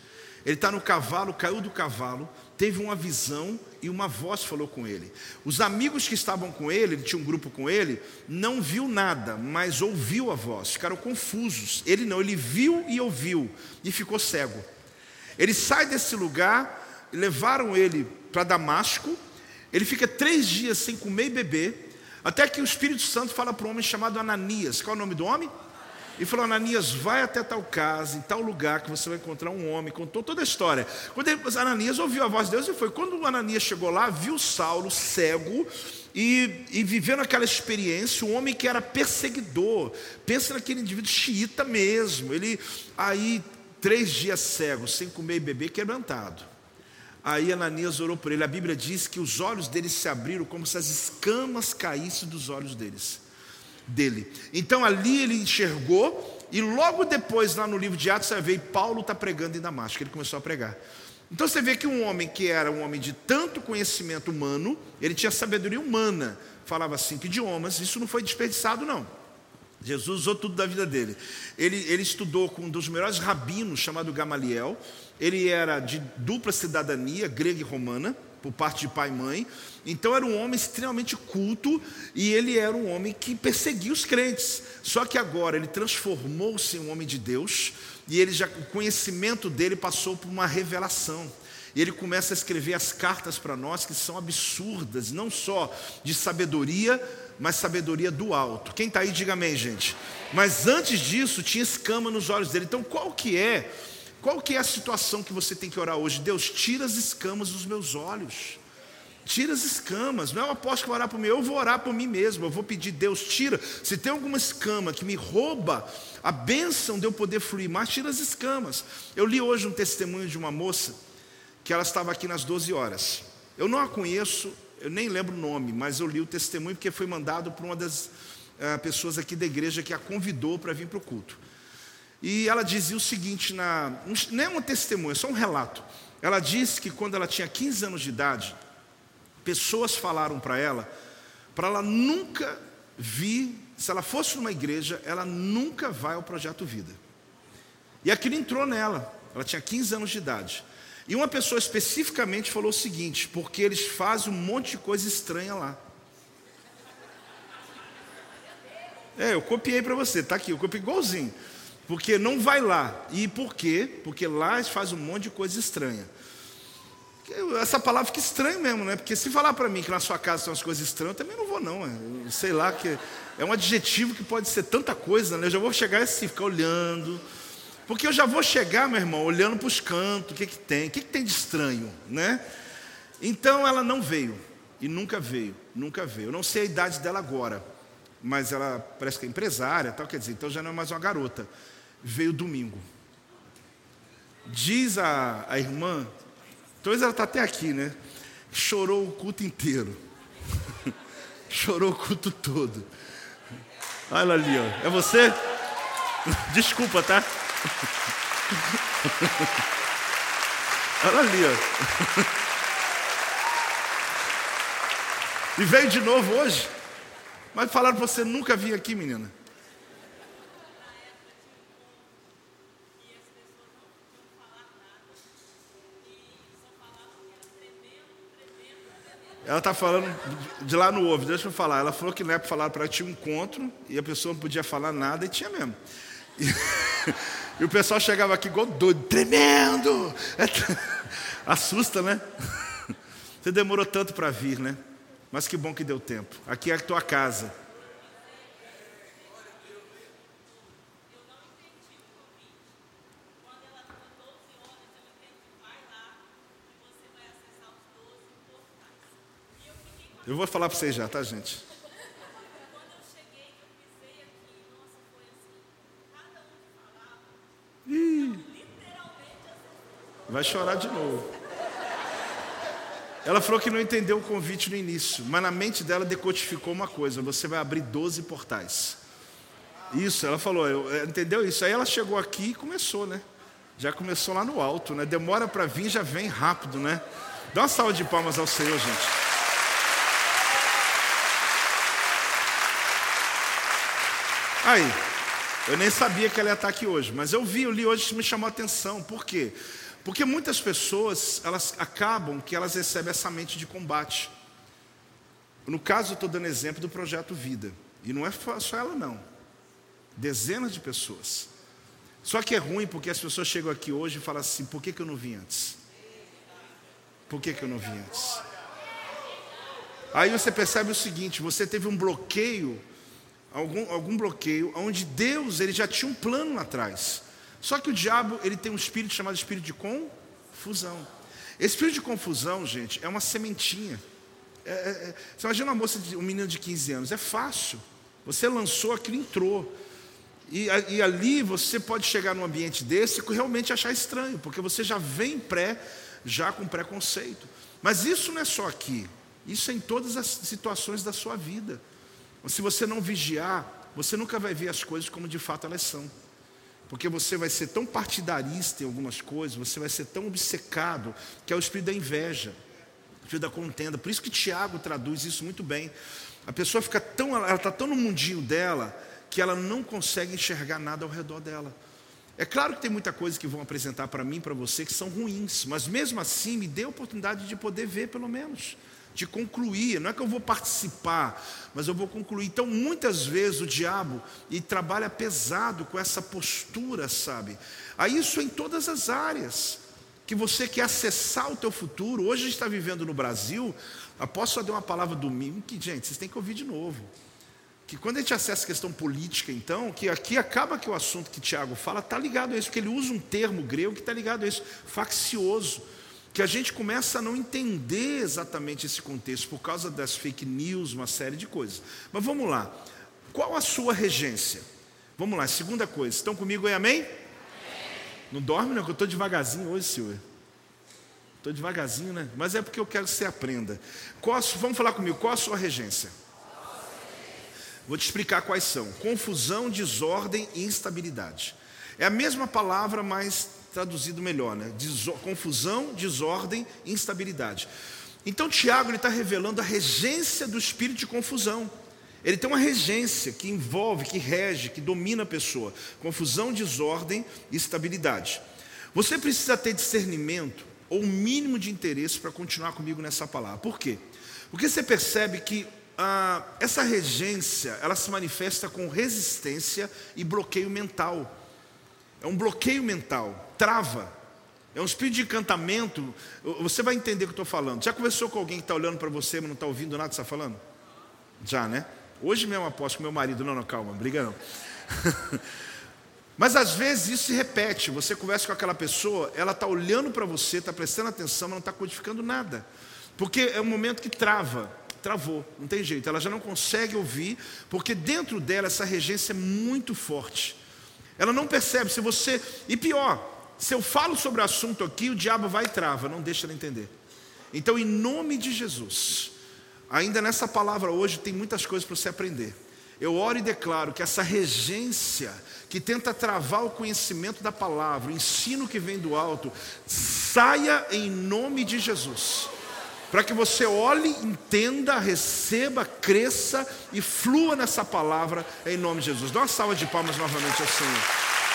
Ele está no cavalo, caiu do cavalo, teve uma visão e uma voz falou com ele. Os amigos que estavam com ele, ele tinha um grupo com ele, não viu nada, mas ouviu a voz, ficaram confusos. Ele não, ele viu e ouviu e ficou cego. Ele sai desse lugar, levaram ele para Damasco, ele fica três dias sem comer e beber, até que o Espírito Santo fala para um homem chamado Ananias. Qual é o nome do homem? E falou: Ananias, vai até tal casa, em tal lugar, que você vai encontrar um homem. Contou toda a história. Quando ele, Ananias ouviu a voz de Deus e foi. Quando Ananias chegou lá, viu Saulo cego e, e vivendo aquela experiência, um homem que era perseguidor. Pensa naquele indivíduo xiita mesmo. Ele aí, três dias cego, sem comer e beber, quebrantado. Aí Ananias orou por ele. A Bíblia diz que os olhos deles se abriram como se as escamas caíssem dos olhos deles dele. Então ali ele enxergou, e logo depois, lá no livro de Atos, você vê Paulo está pregando em Damasco, ele começou a pregar. Então você vê que um homem que era um homem de tanto conhecimento humano, ele tinha sabedoria humana, falava cinco idiomas, isso não foi desperdiçado, não. Jesus usou tudo da vida dele. Ele, ele estudou com um dos melhores rabinos, chamado Gamaliel. Ele era de dupla cidadania, grega e romana. Por parte de pai e mãe. Então era um homem extremamente culto e ele era um homem que perseguia os crentes. Só que agora ele transformou-se em um homem de Deus e ele já o conhecimento dele passou por uma revelação. E ele começa a escrever as cartas para nós que são absurdas, não só de sabedoria, mas sabedoria do alto. Quem está aí, diga amém, gente. Mas antes disso, tinha escama nos olhos dele. Então, qual que é? Qual que é a situação que você tem que orar hoje? Deus, tira as escamas dos meus olhos. Tira as escamas. Não é o apóstolo que vai orar por mim, eu vou orar por mim mesmo. Eu vou pedir, Deus, tira. Se tem alguma escama que me rouba a bênção de eu poder fluir mais, tira as escamas. Eu li hoje um testemunho de uma moça que ela estava aqui nas 12 horas. Eu não a conheço, eu nem lembro o nome, mas eu li o testemunho porque foi mandado por uma das uh, pessoas aqui da igreja que a convidou para vir para o culto. E ela dizia o seguinte, na, não é um testemunho, é só um relato. Ela disse que quando ela tinha 15 anos de idade, pessoas falaram para ela, para ela nunca vir, se ela fosse numa igreja, ela nunca vai ao Projeto Vida. E aquilo entrou nela, ela tinha 15 anos de idade. E uma pessoa especificamente falou o seguinte: porque eles fazem um monte de coisa estranha lá. É, eu copiei para você, tá aqui, eu copiei igualzinho. Porque não vai lá. E por quê? Porque lá fazem um monte de coisa estranha. Essa palavra fica estranha mesmo, né? Porque se falar para mim que na sua casa tem umas coisas estranhas, eu também não vou, não. Eu sei lá, que é um adjetivo que pode ser tanta coisa, né? Eu já vou chegar assim, ficar olhando porque eu já vou chegar, meu irmão, olhando para os cantos, o que, que tem, o que, que tem de estranho, né? Então ela não veio, e nunca veio, nunca veio. Eu não sei a idade dela agora, mas ela parece que é empresária, tal, quer dizer, então já não é mais uma garota. Veio domingo. Diz a, a irmã, talvez ela está até aqui, né? Chorou o culto inteiro. Chorou o culto todo. Olha ali, ó. É você? Desculpa, tá? Olha ali, ó. E veio de novo hoje. Mas falaram para você nunca vir aqui, menina. Ela está falando de lá no ovo, deixa eu falar. Ela falou que não é para falar para tinha um encontro e a pessoa não podia falar nada e tinha mesmo. E, e o pessoal chegava aqui igual doido, tremendo. Assusta, né? Você demorou tanto para vir, né? Mas que bom que deu tempo. Aqui é a tua casa. Eu vou falar para vocês já, tá, gente? Vai chorar de novo. Ela falou que não entendeu o convite no início, mas na mente dela decodificou uma coisa: você vai abrir 12 portais. Isso, ela falou, é, entendeu isso? Aí ela chegou aqui e começou, né? Já começou lá no alto, né? Demora para vir, já vem rápido, né? Dá uma salva de palmas ao Senhor, gente. Aí, eu nem sabia que ela ia estar aqui hoje, mas eu vi, eu li hoje, me chamou a atenção. Por quê? Porque muitas pessoas, elas acabam que elas recebem essa mente de combate. No caso, eu estou dando exemplo do projeto Vida. E não é só ela, não. Dezenas de pessoas. Só que é ruim porque as pessoas chegam aqui hoje e falam assim: por que, que eu não vim antes? Por que, que eu não vim antes? Aí você percebe o seguinte: você teve um bloqueio, algum, algum bloqueio, onde Deus ele já tinha um plano lá atrás. Só que o diabo ele tem um espírito chamado espírito de confusão. Esse espírito de confusão, gente, é uma sementinha. É, é, é você imagina uma moça, de, um menino de 15 anos, é fácil. Você lançou, aquilo entrou. E, e, ali você pode chegar num ambiente desse e realmente achar estranho, porque você já vem pré, já com preconceito. Mas isso não é só aqui, isso é em todas as situações da sua vida. Se você não vigiar, você nunca vai ver as coisas como de fato elas são. Porque você vai ser tão partidarista em algumas coisas, você vai ser tão obcecado, que é o espírito da inveja, o espírito da contenda. Por isso que Tiago traduz isso muito bem. A pessoa fica tão, ela está tão no mundinho dela, que ela não consegue enxergar nada ao redor dela. É claro que tem muita coisa que vão apresentar para mim, para você, que são ruins, mas mesmo assim me dê a oportunidade de poder ver, pelo menos, de concluir. Não é que eu vou participar, mas eu vou concluir. Então, muitas vezes o diabo e trabalha pesado com essa postura, sabe? Aí isso em todas as áreas. Que você quer acessar o teu futuro. Hoje a gente está vivendo no Brasil. Após só dar uma palavra domingo, que, gente, vocês têm que ouvir de novo que quando a gente acessa a questão política, então, que aqui acaba que o assunto que Tiago fala está ligado a isso, porque ele usa um termo grego que está ligado a isso, faccioso, que a gente começa a não entender exatamente esse contexto por causa das fake news, uma série de coisas. Mas vamos lá, qual a sua regência? Vamos lá, segunda coisa, estão comigo aí, amém? amém. Não dorme, não, que eu estou devagarzinho hoje, senhor. Estou devagarzinho, né? Mas é porque eu quero que você aprenda. Qual, vamos falar comigo, qual a sua regência? Vou te explicar quais são: confusão, desordem e instabilidade. É a mesma palavra, mas traduzido melhor, né? Deso confusão, desordem instabilidade. Então Tiago está revelando a regência do espírito de confusão. Ele tem uma regência que envolve, que rege, que domina a pessoa. Confusão, desordem e estabilidade. Você precisa ter discernimento ou um mínimo de interesse para continuar comigo nessa palavra. Por quê? Porque você percebe que ah, essa regência, ela se manifesta com resistência e bloqueio mental. É um bloqueio mental, trava. É um espírito de encantamento. Você vai entender o que eu estou falando. Já conversou com alguém que está olhando para você, mas não está ouvindo nada que você está falando? Já, né? Hoje mesmo aposto com meu marido. Não, não, calma, briga não. mas às vezes isso se repete. Você conversa com aquela pessoa, ela está olhando para você, está prestando atenção, mas não está codificando nada. Porque é um momento que trava travou, não tem jeito, ela já não consegue ouvir, porque dentro dela essa regência é muito forte. Ela não percebe, se você. E pior, se eu falo sobre o assunto aqui, o diabo vai e trava, não deixa ela entender. Então, em nome de Jesus, ainda nessa palavra hoje tem muitas coisas para você aprender. Eu oro e declaro que essa regência que tenta travar o conhecimento da palavra, o ensino que vem do alto, saia em nome de Jesus para que você olhe, entenda, receba, cresça e flua nessa palavra em nome de Jesus. Dá uma salva de palmas novamente ao Senhor.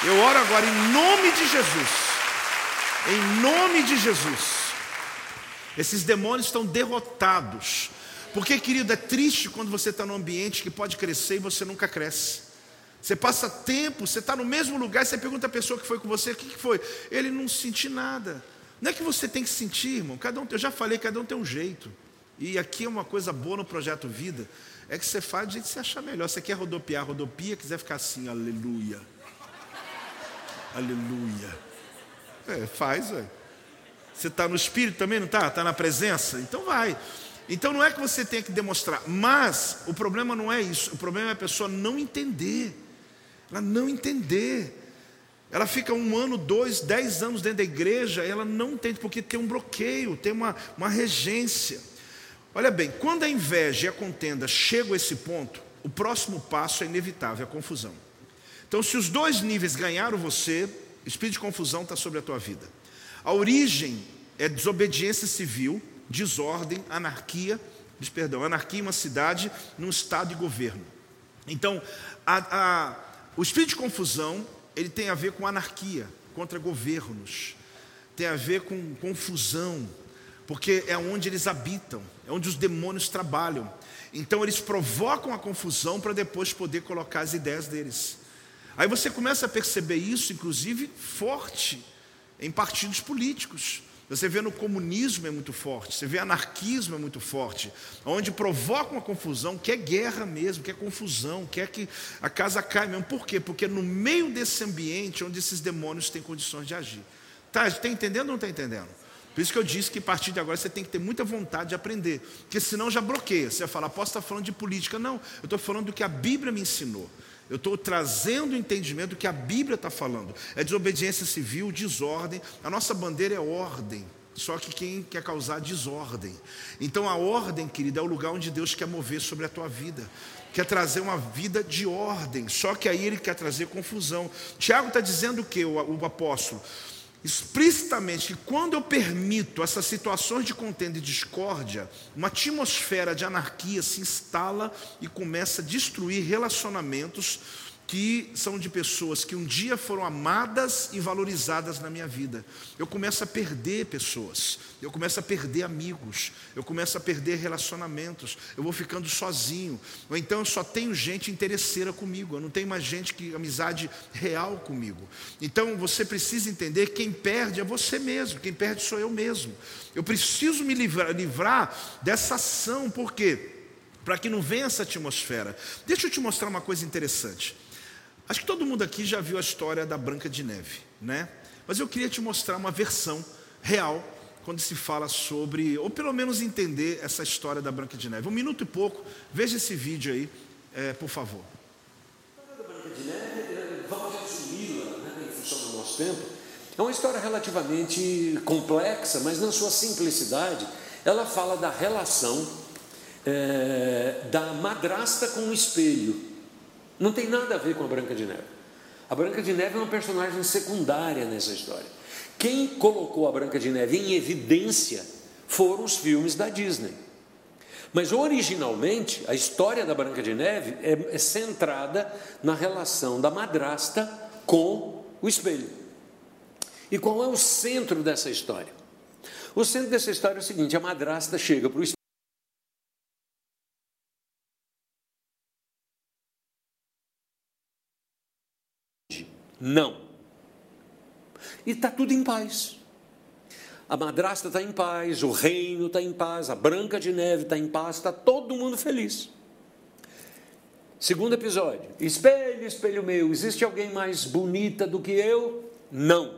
Eu oro agora em nome de Jesus. Em nome de Jesus. Esses demônios estão derrotados. Porque, querido, é triste quando você está num ambiente que pode crescer e você nunca cresce. Você passa tempo, você está no mesmo lugar, você pergunta a pessoa que foi com você, o que, que foi? Ele não sentiu nada. Não é que você tem que sentir, irmão. Cada um, eu já falei, cada um tem um jeito. E aqui é uma coisa boa no projeto Vida, é que você faz do jeito que você achar melhor. Você quer rodopiar, rodopia, quiser ficar assim, aleluia. Aleluia. É, faz, ué. Você está no espírito também, não está? Está na presença? Então vai. Então não é que você tenha que demonstrar, mas o problema não é isso. O problema é a pessoa não entender. Ela não entender. Ela fica um ano, dois, dez anos dentro da igreja, ela não entende, porque tem um bloqueio, tem uma, uma regência. Olha bem, quando a inveja e a contenda chegam a esse ponto, o próximo passo é inevitável, é a confusão. Então, se os dois níveis ganharam você, espírito de confusão está sobre a tua vida. A origem é desobediência civil, desordem, anarquia, perdão, anarquia em uma cidade, num estado de governo. Então, a, a, o espírito de confusão ele tem a ver com anarquia, contra governos, tem a ver com confusão, porque é onde eles habitam, é onde os demônios trabalham. Então eles provocam a confusão para depois poder colocar as ideias deles. Aí você começa a perceber isso, inclusive, forte em partidos políticos. Você vê no comunismo é muito forte, você vê anarquismo é muito forte, onde provoca uma confusão, que é guerra mesmo, que é confusão, quer que a casa caia mesmo. Por quê? Porque é no meio desse ambiente onde esses demônios têm condições de agir. Está tá entendendo ou não está entendendo? Por isso que eu disse que a partir de agora você tem que ter muita vontade de aprender, porque senão já bloqueia. Você vai falar, posso estar falando de política? Não, eu estou falando do que a Bíblia me ensinou. Eu estou trazendo o entendimento do que a Bíblia está falando. É desobediência civil, desordem. A nossa bandeira é ordem. Só que quem quer causar desordem. Então a ordem, querida, é o lugar onde Deus quer mover sobre a tua vida. Quer trazer uma vida de ordem. Só que aí ele quer trazer confusão. Tiago está dizendo o que, o, o apóstolo? Explicitamente que quando eu permito essas situações de contenda e discórdia, uma atmosfera de anarquia se instala e começa a destruir relacionamentos que são de pessoas que um dia foram amadas e valorizadas na minha vida. Eu começo a perder pessoas, eu começo a perder amigos, eu começo a perder relacionamentos, eu vou ficando sozinho, ou então eu só tenho gente interesseira comigo, eu não tenho mais gente que amizade real comigo. Então você precisa entender que quem perde é você mesmo, quem perde sou eu mesmo. Eu preciso me livrar, livrar dessa ação, por quê? Para que não venha essa atmosfera. Deixa eu te mostrar uma coisa interessante. Acho que todo mundo aqui já viu a história da Branca de Neve, né? Mas eu queria te mostrar uma versão real quando se fala sobre, ou pelo menos entender essa história da Branca de Neve. Um minuto e pouco, veja esse vídeo aí, é, por favor. A história da Branca de Neve, vamos resumi-la em função do nosso tempo, é uma história relativamente complexa, mas na sua simplicidade, ela fala da relação é, da madrasta com o espelho. Não tem nada a ver com a Branca de Neve. A Branca de Neve é uma personagem secundária nessa história. Quem colocou a Branca de Neve em evidência foram os filmes da Disney. Mas originalmente a história da Branca de Neve é, é centrada na relação da madrasta com o espelho. E qual é o centro dessa história? O centro dessa história é o seguinte: a madrasta chega para o espelho. Não. E está tudo em paz. A madrasta está em paz, o reino está em paz, a Branca de Neve está em paz, está todo mundo feliz. Segundo episódio: espelho, espelho meu, existe alguém mais bonita do que eu? Não.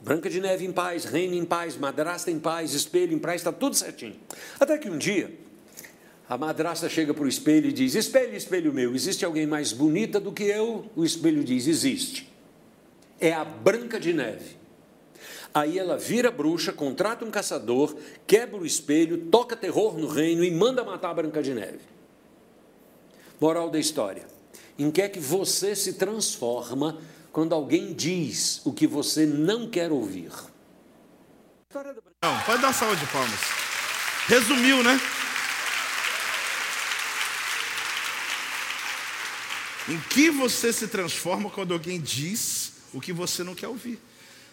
Branca de Neve em paz, reino em paz, madrasta em paz, espelho em paz, está tudo certinho. Até que um dia, a madrasta chega para o espelho e diz: Espelho, espelho meu, existe alguém mais bonita do que eu? O espelho diz: Existe é a Branca de Neve. Aí ela vira bruxa, contrata um caçador, quebra o espelho, toca terror no reino e manda matar a Branca de Neve. Moral da história: em que é que você se transforma quando alguém diz o que você não quer ouvir? Não, pode dar salva de palmas. Resumiu, né? Em que você se transforma quando alguém diz o que você não quer ouvir.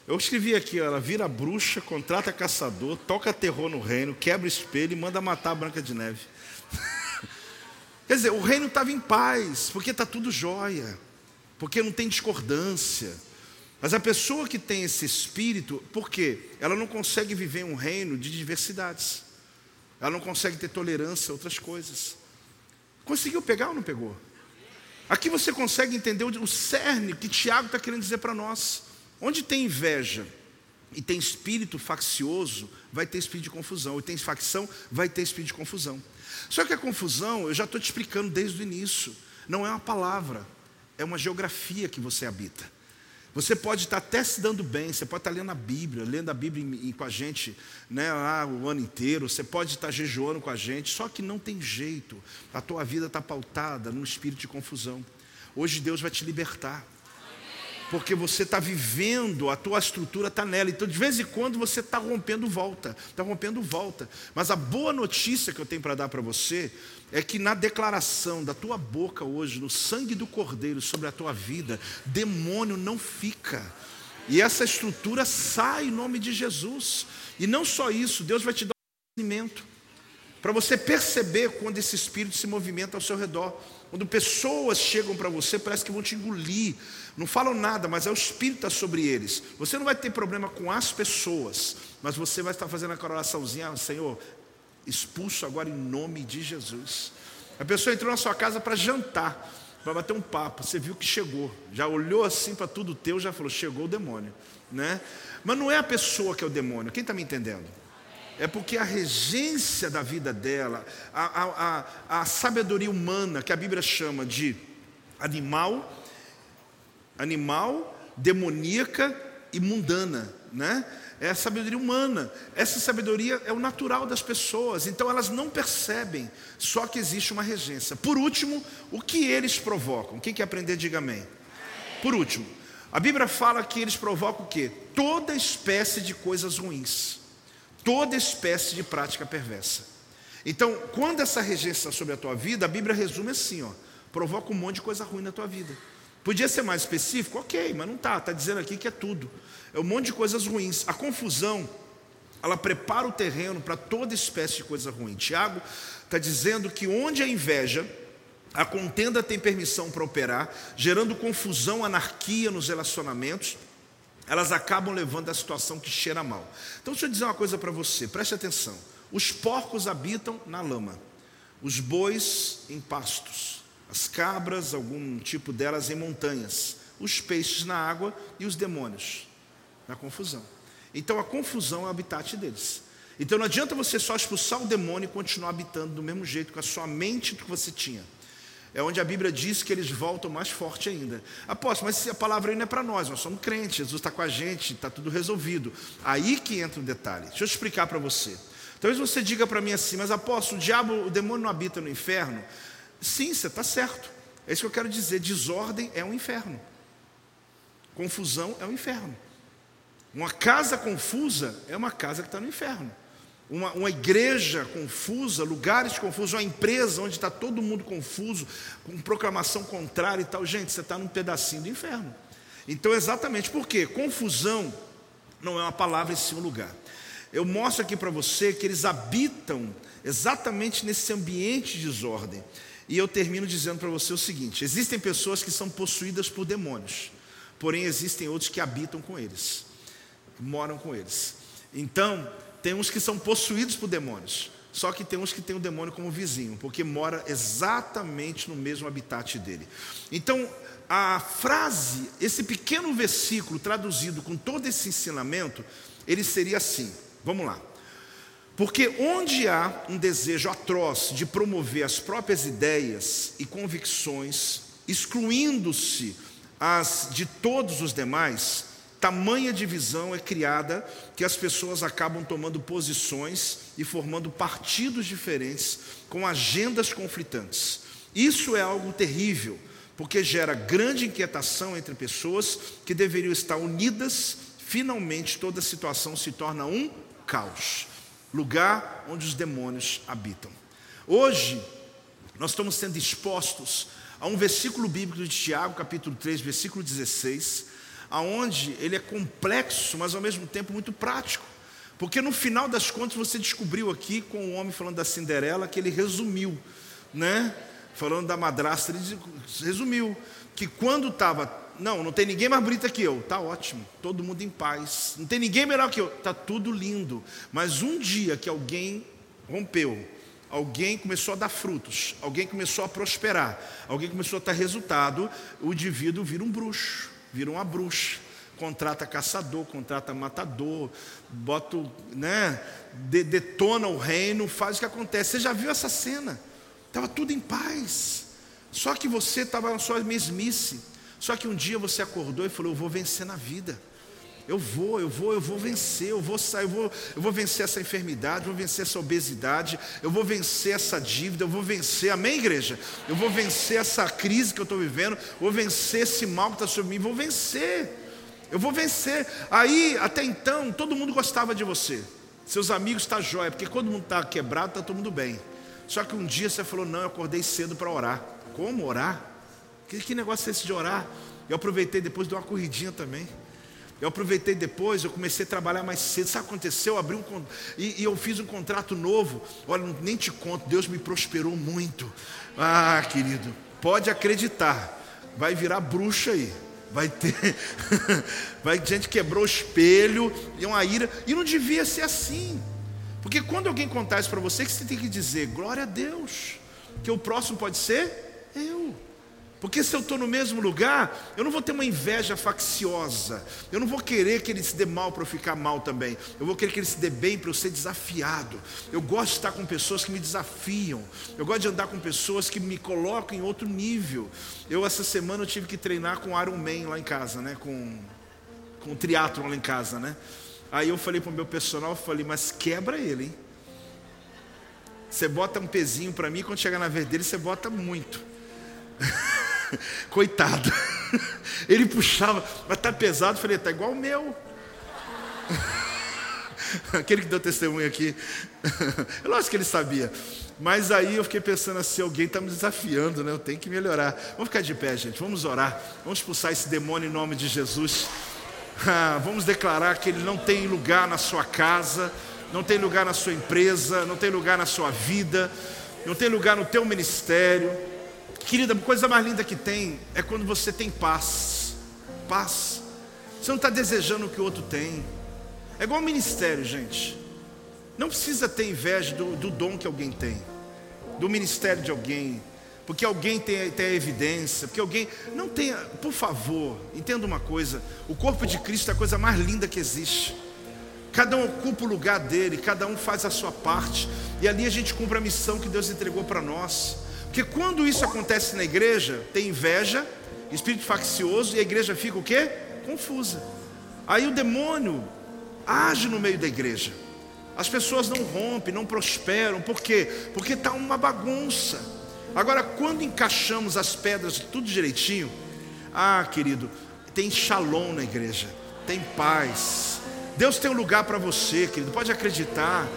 Eu escrevi aqui, ela vira bruxa, contrata caçador, toca terror no reino, quebra espelho e manda matar a Branca de Neve. Quer dizer, o reino estava em paz, porque está tudo jóia, porque não tem discordância. Mas a pessoa que tem esse espírito, por quê? Ela não consegue viver um reino de diversidades. Ela não consegue ter tolerância a outras coisas. Conseguiu pegar ou não pegou? Aqui você consegue entender o cerne que Tiago está querendo dizer para nós. Onde tem inveja e tem espírito faccioso, vai ter espírito de confusão. E tem facção, vai ter espírito de confusão. Só que a confusão, eu já estou te explicando desde o início, não é uma palavra, é uma geografia que você habita. Você pode estar até se dando bem, você pode estar lendo a Bíblia, lendo a Bíblia com a gente né, lá, o ano inteiro, você pode estar jejuando com a gente, só que não tem jeito, a tua vida está pautada num espírito de confusão. Hoje Deus vai te libertar porque você está vivendo, a tua estrutura está nela. Então, de vez em quando, você está rompendo volta, está rompendo volta. Mas a boa notícia que eu tenho para dar para você é que na declaração da tua boca hoje, no sangue do Cordeiro sobre a tua vida, demônio não fica. E essa estrutura sai em nome de Jesus. E não só isso, Deus vai te dar um alimento para você perceber quando esse espírito se movimenta ao seu redor. Quando pessoas chegam para você, parece que vão te engolir. Não falam nada, mas é o Espírito está sobre eles. Você não vai ter problema com as pessoas, mas você vai estar fazendo aquela oraçãozinha, ah, Senhor, expulso agora em nome de Jesus. A pessoa entrou na sua casa para jantar, para bater um papo. Você viu que chegou, já olhou assim para tudo teu, já falou: chegou o demônio, né? Mas não é a pessoa que é o demônio. Quem está me entendendo? é porque a regência da vida dela, a, a, a, a sabedoria humana, que a Bíblia chama de animal, animal, demoníaca e mundana, né? É a sabedoria humana. Essa sabedoria é o natural das pessoas, então elas não percebem só que existe uma regência. Por último, o que eles provocam? Quem quer aprender, diga amém. Por último, a Bíblia fala que eles provocam o quê? Toda espécie de coisas ruins toda espécie de prática perversa. Então, quando essa regência sobre a tua vida, a Bíblia resume assim: ó, provoca um monte de coisa ruim na tua vida. Podia ser mais específico? Ok, mas não está. Está dizendo aqui que é tudo. É um monte de coisas ruins. A confusão, ela prepara o terreno para toda espécie de coisa ruim. Tiago está dizendo que onde a inveja, a contenda tem permissão para operar, gerando confusão, anarquia nos relacionamentos, elas acabam levando a situação que cheira mal. Então, deixa eu dizer uma coisa para você, preste atenção. Os porcos habitam na lama, os bois em pastos, as cabras, algum tipo delas em montanhas, os peixes na água e os demônios na confusão. Então, a confusão é o habitat deles. Então, não adianta você só expulsar o demônio e continuar habitando do mesmo jeito com a sua mente que você tinha é onde a Bíblia diz que eles voltam mais forte ainda. Apóstolo, mas a palavra aí não é para nós, nós somos crentes, Jesus está com a gente, está tudo resolvido. Aí que entra o detalhe. Deixa eu explicar para você. Talvez você diga para mim assim, mas apóstolo, o diabo, o demônio não habita no inferno? Sim, você está certo. É isso que eu quero dizer. Desordem é um inferno. Confusão é um inferno. Uma casa confusa é uma casa que está no inferno uma, uma igreja confusa, lugares confusos, uma empresa onde está todo mundo confuso, com proclamação contrária e tal. Gente, você está num pedacinho do inferno. Então, exatamente por quê? Confusão não é uma palavra em si um lugar. Eu mostro aqui para você que eles habitam exatamente nesse ambiente de desordem. E eu termino dizendo para você o seguinte: existem pessoas que são possuídas por demônios, porém existem outros que habitam com eles, moram com eles. Então, tem uns que são possuídos por demônios. Só que tem uns que tem o demônio como vizinho, porque mora exatamente no mesmo habitat dele. Então, a frase, esse pequeno versículo traduzido com todo esse ensinamento, ele seria assim: vamos lá. Porque onde há um desejo atroz de promover as próprias ideias e convicções, excluindo-se as de todos os demais, Tamanha divisão é criada que as pessoas acabam tomando posições e formando partidos diferentes com agendas conflitantes. Isso é algo terrível, porque gera grande inquietação entre pessoas que deveriam estar unidas. Finalmente, toda a situação se torna um caos lugar onde os demônios habitam. Hoje, nós estamos sendo expostos a um versículo bíblico de Tiago, capítulo 3, versículo 16 aonde ele é complexo, mas ao mesmo tempo muito prático. Porque no final das contas você descobriu aqui com o homem falando da Cinderela que ele resumiu, né? Falando da madrasta, ele resumiu que quando estava, não, não tem ninguém mais bonita que eu, tá ótimo, todo mundo em paz. Não tem ninguém melhor que eu, tá tudo lindo. Mas um dia que alguém rompeu, alguém começou a dar frutos, alguém começou a prosperar, alguém começou a ter resultado, o indivíduo vira um bruxo vira uma bruxa. Contrata caçador, contrata matador, bota, né, detona o reino, faz o que acontece. Você já viu essa cena? Estava tudo em paz. Só que você estava na sua mesmice. Só que um dia você acordou e falou: Eu vou vencer na vida. Eu vou, eu vou, eu vou vencer, eu vou sair, eu vou, eu vou vencer essa enfermidade, eu vou vencer essa obesidade, eu vou vencer essa dívida, eu vou vencer, amém, igreja? Eu vou vencer essa crise que eu estou vivendo, vou vencer esse mal que está sobre mim, vou vencer, eu vou vencer. Aí, até então, todo mundo gostava de você, seus amigos tá jóia, porque quando mundo está quebrado, está todo mundo bem. Só que um dia você falou: Não, eu acordei cedo para orar. Como orar? Que, que negócio é esse de orar? Eu aproveitei depois de uma corridinha também. Eu aproveitei depois, eu comecei a trabalhar mais cedo. Sabe o que aconteceu? Eu abri um e, e eu fiz um contrato novo. Olha, nem te conto, Deus me prosperou muito. Ah, querido, pode acreditar. Vai virar bruxa aí. Vai ter. vai gente quebrou o espelho e uma ira. E não devia ser assim. Porque quando alguém contar isso para você, que você tem que dizer, glória a Deus. Que o próximo pode ser eu. Porque se eu estou no mesmo lugar, eu não vou ter uma inveja facciosa. Eu não vou querer que ele se dê mal para eu ficar mal também. Eu vou querer que ele se dê bem para eu ser desafiado. Eu gosto de estar com pessoas que me desafiam. Eu gosto de andar com pessoas que me colocam em outro nível. Eu essa semana eu tive que treinar com Iron Man lá em casa, né? Com com triatlo lá em casa, né? Aí eu falei para o meu personal, eu falei, mas quebra ele, hein? Você bota um pezinho para mim, quando chegar na vez dele, você bota muito. Coitado. Ele puxava, mas tá pesado. Falei, tá igual o meu. Aquele que deu testemunho aqui. É lógico que ele sabia. Mas aí eu fiquei pensando assim: alguém está me desafiando, né? Eu tenho que melhorar. Vamos ficar de pé, gente. Vamos orar. Vamos expulsar esse demônio em nome de Jesus. Ah, vamos declarar que ele não tem lugar na sua casa, não tem lugar na sua empresa, não tem lugar na sua vida, não tem lugar no teu ministério. Querida, a coisa mais linda que tem é quando você tem paz. Paz. Você não está desejando o que o outro tem. É igual ministério, gente. Não precisa ter inveja do, do dom que alguém tem, do ministério de alguém, porque alguém tem, tem a evidência, porque alguém. Não tenha, por favor, entenda uma coisa: o corpo de Cristo é a coisa mais linda que existe. Cada um ocupa o lugar dele, cada um faz a sua parte, e ali a gente cumpre a missão que Deus entregou para nós. Porque quando isso acontece na igreja, tem inveja, espírito faccioso, e a igreja fica o quê? Confusa. Aí o demônio age no meio da igreja. As pessoas não rompem, não prosperam. Por quê? Porque está uma bagunça. Agora, quando encaixamos as pedras tudo direitinho, ah, querido, tem shalom na igreja, tem paz. Deus tem um lugar para você, querido, pode acreditar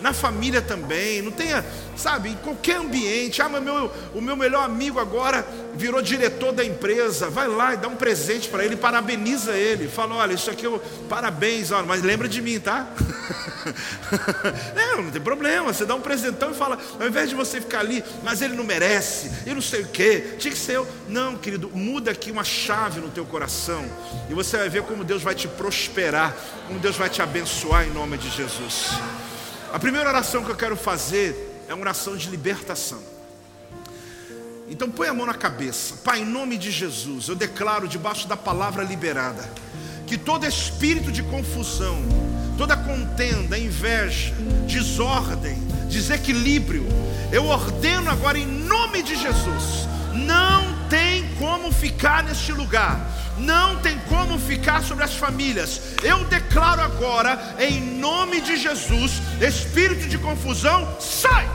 na família também, não tenha, sabe, em qualquer ambiente. Ah, mas meu, o meu melhor amigo agora virou diretor da empresa. Vai lá e dá um presente para ele, parabeniza ele. Fala: olha, isso aqui eu, parabéns, olha, mas lembra de mim, tá? não, não tem problema. Você dá um presentão e fala, ao invés de você ficar ali, mas ele não merece, eu não sei o que, tinha que ser eu. Não, querido, muda aqui uma chave no teu coração e você vai ver como Deus vai te prosperar, como Deus vai te abençoar em nome de Jesus. A primeira oração que eu quero fazer é uma oração de libertação. Então põe a mão na cabeça. Pai, em nome de Jesus, eu declaro debaixo da palavra liberada que todo espírito de confusão, toda contenda, inveja, desordem, desequilíbrio, eu ordeno agora em nome de Jesus, não tem como ficar neste lugar não tem como ficar sobre as famílias. Eu declaro agora, em nome de Jesus, espírito de confusão, sai!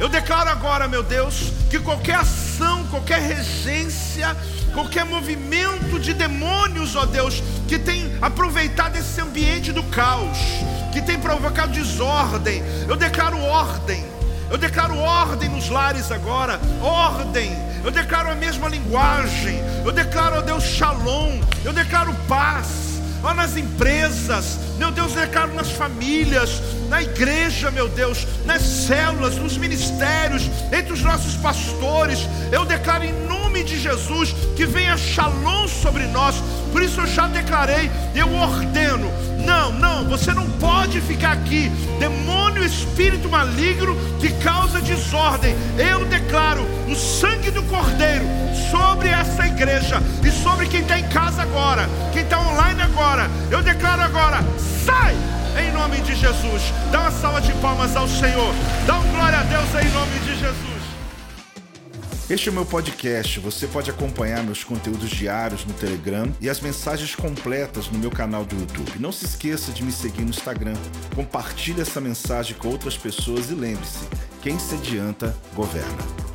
Eu declaro agora, meu Deus, que qualquer ação, qualquer regência, qualquer movimento de demônios, ó Deus, que tem aproveitado esse ambiente do caos, que tem provocado desordem, eu declaro ordem eu declaro ordem nos lares agora, ordem. Eu declaro a mesma linguagem. Eu declaro, ó Deus, shalom. Eu declaro paz. Ó, nas empresas, meu Deus, declaro nas famílias, na igreja, meu Deus, nas células, nos ministérios, entre os nossos pastores. Eu declaro em nome de Jesus que venha shalom sobre nós. Por isso eu já declarei, eu ordeno não, não, você não pode ficar aqui. Demônio, espírito maligno que causa desordem. Eu declaro o sangue do Cordeiro sobre essa igreja e sobre quem está em casa agora, quem está online agora. Eu declaro agora: sai! Em nome de Jesus, dá uma salva de palmas ao Senhor, dá um glória a Deus em nome de Jesus. Este é o meu podcast. Você pode acompanhar meus conteúdos diários no Telegram e as mensagens completas no meu canal do YouTube. Não se esqueça de me seguir no Instagram. Compartilhe essa mensagem com outras pessoas e lembre-se: quem se adianta, governa.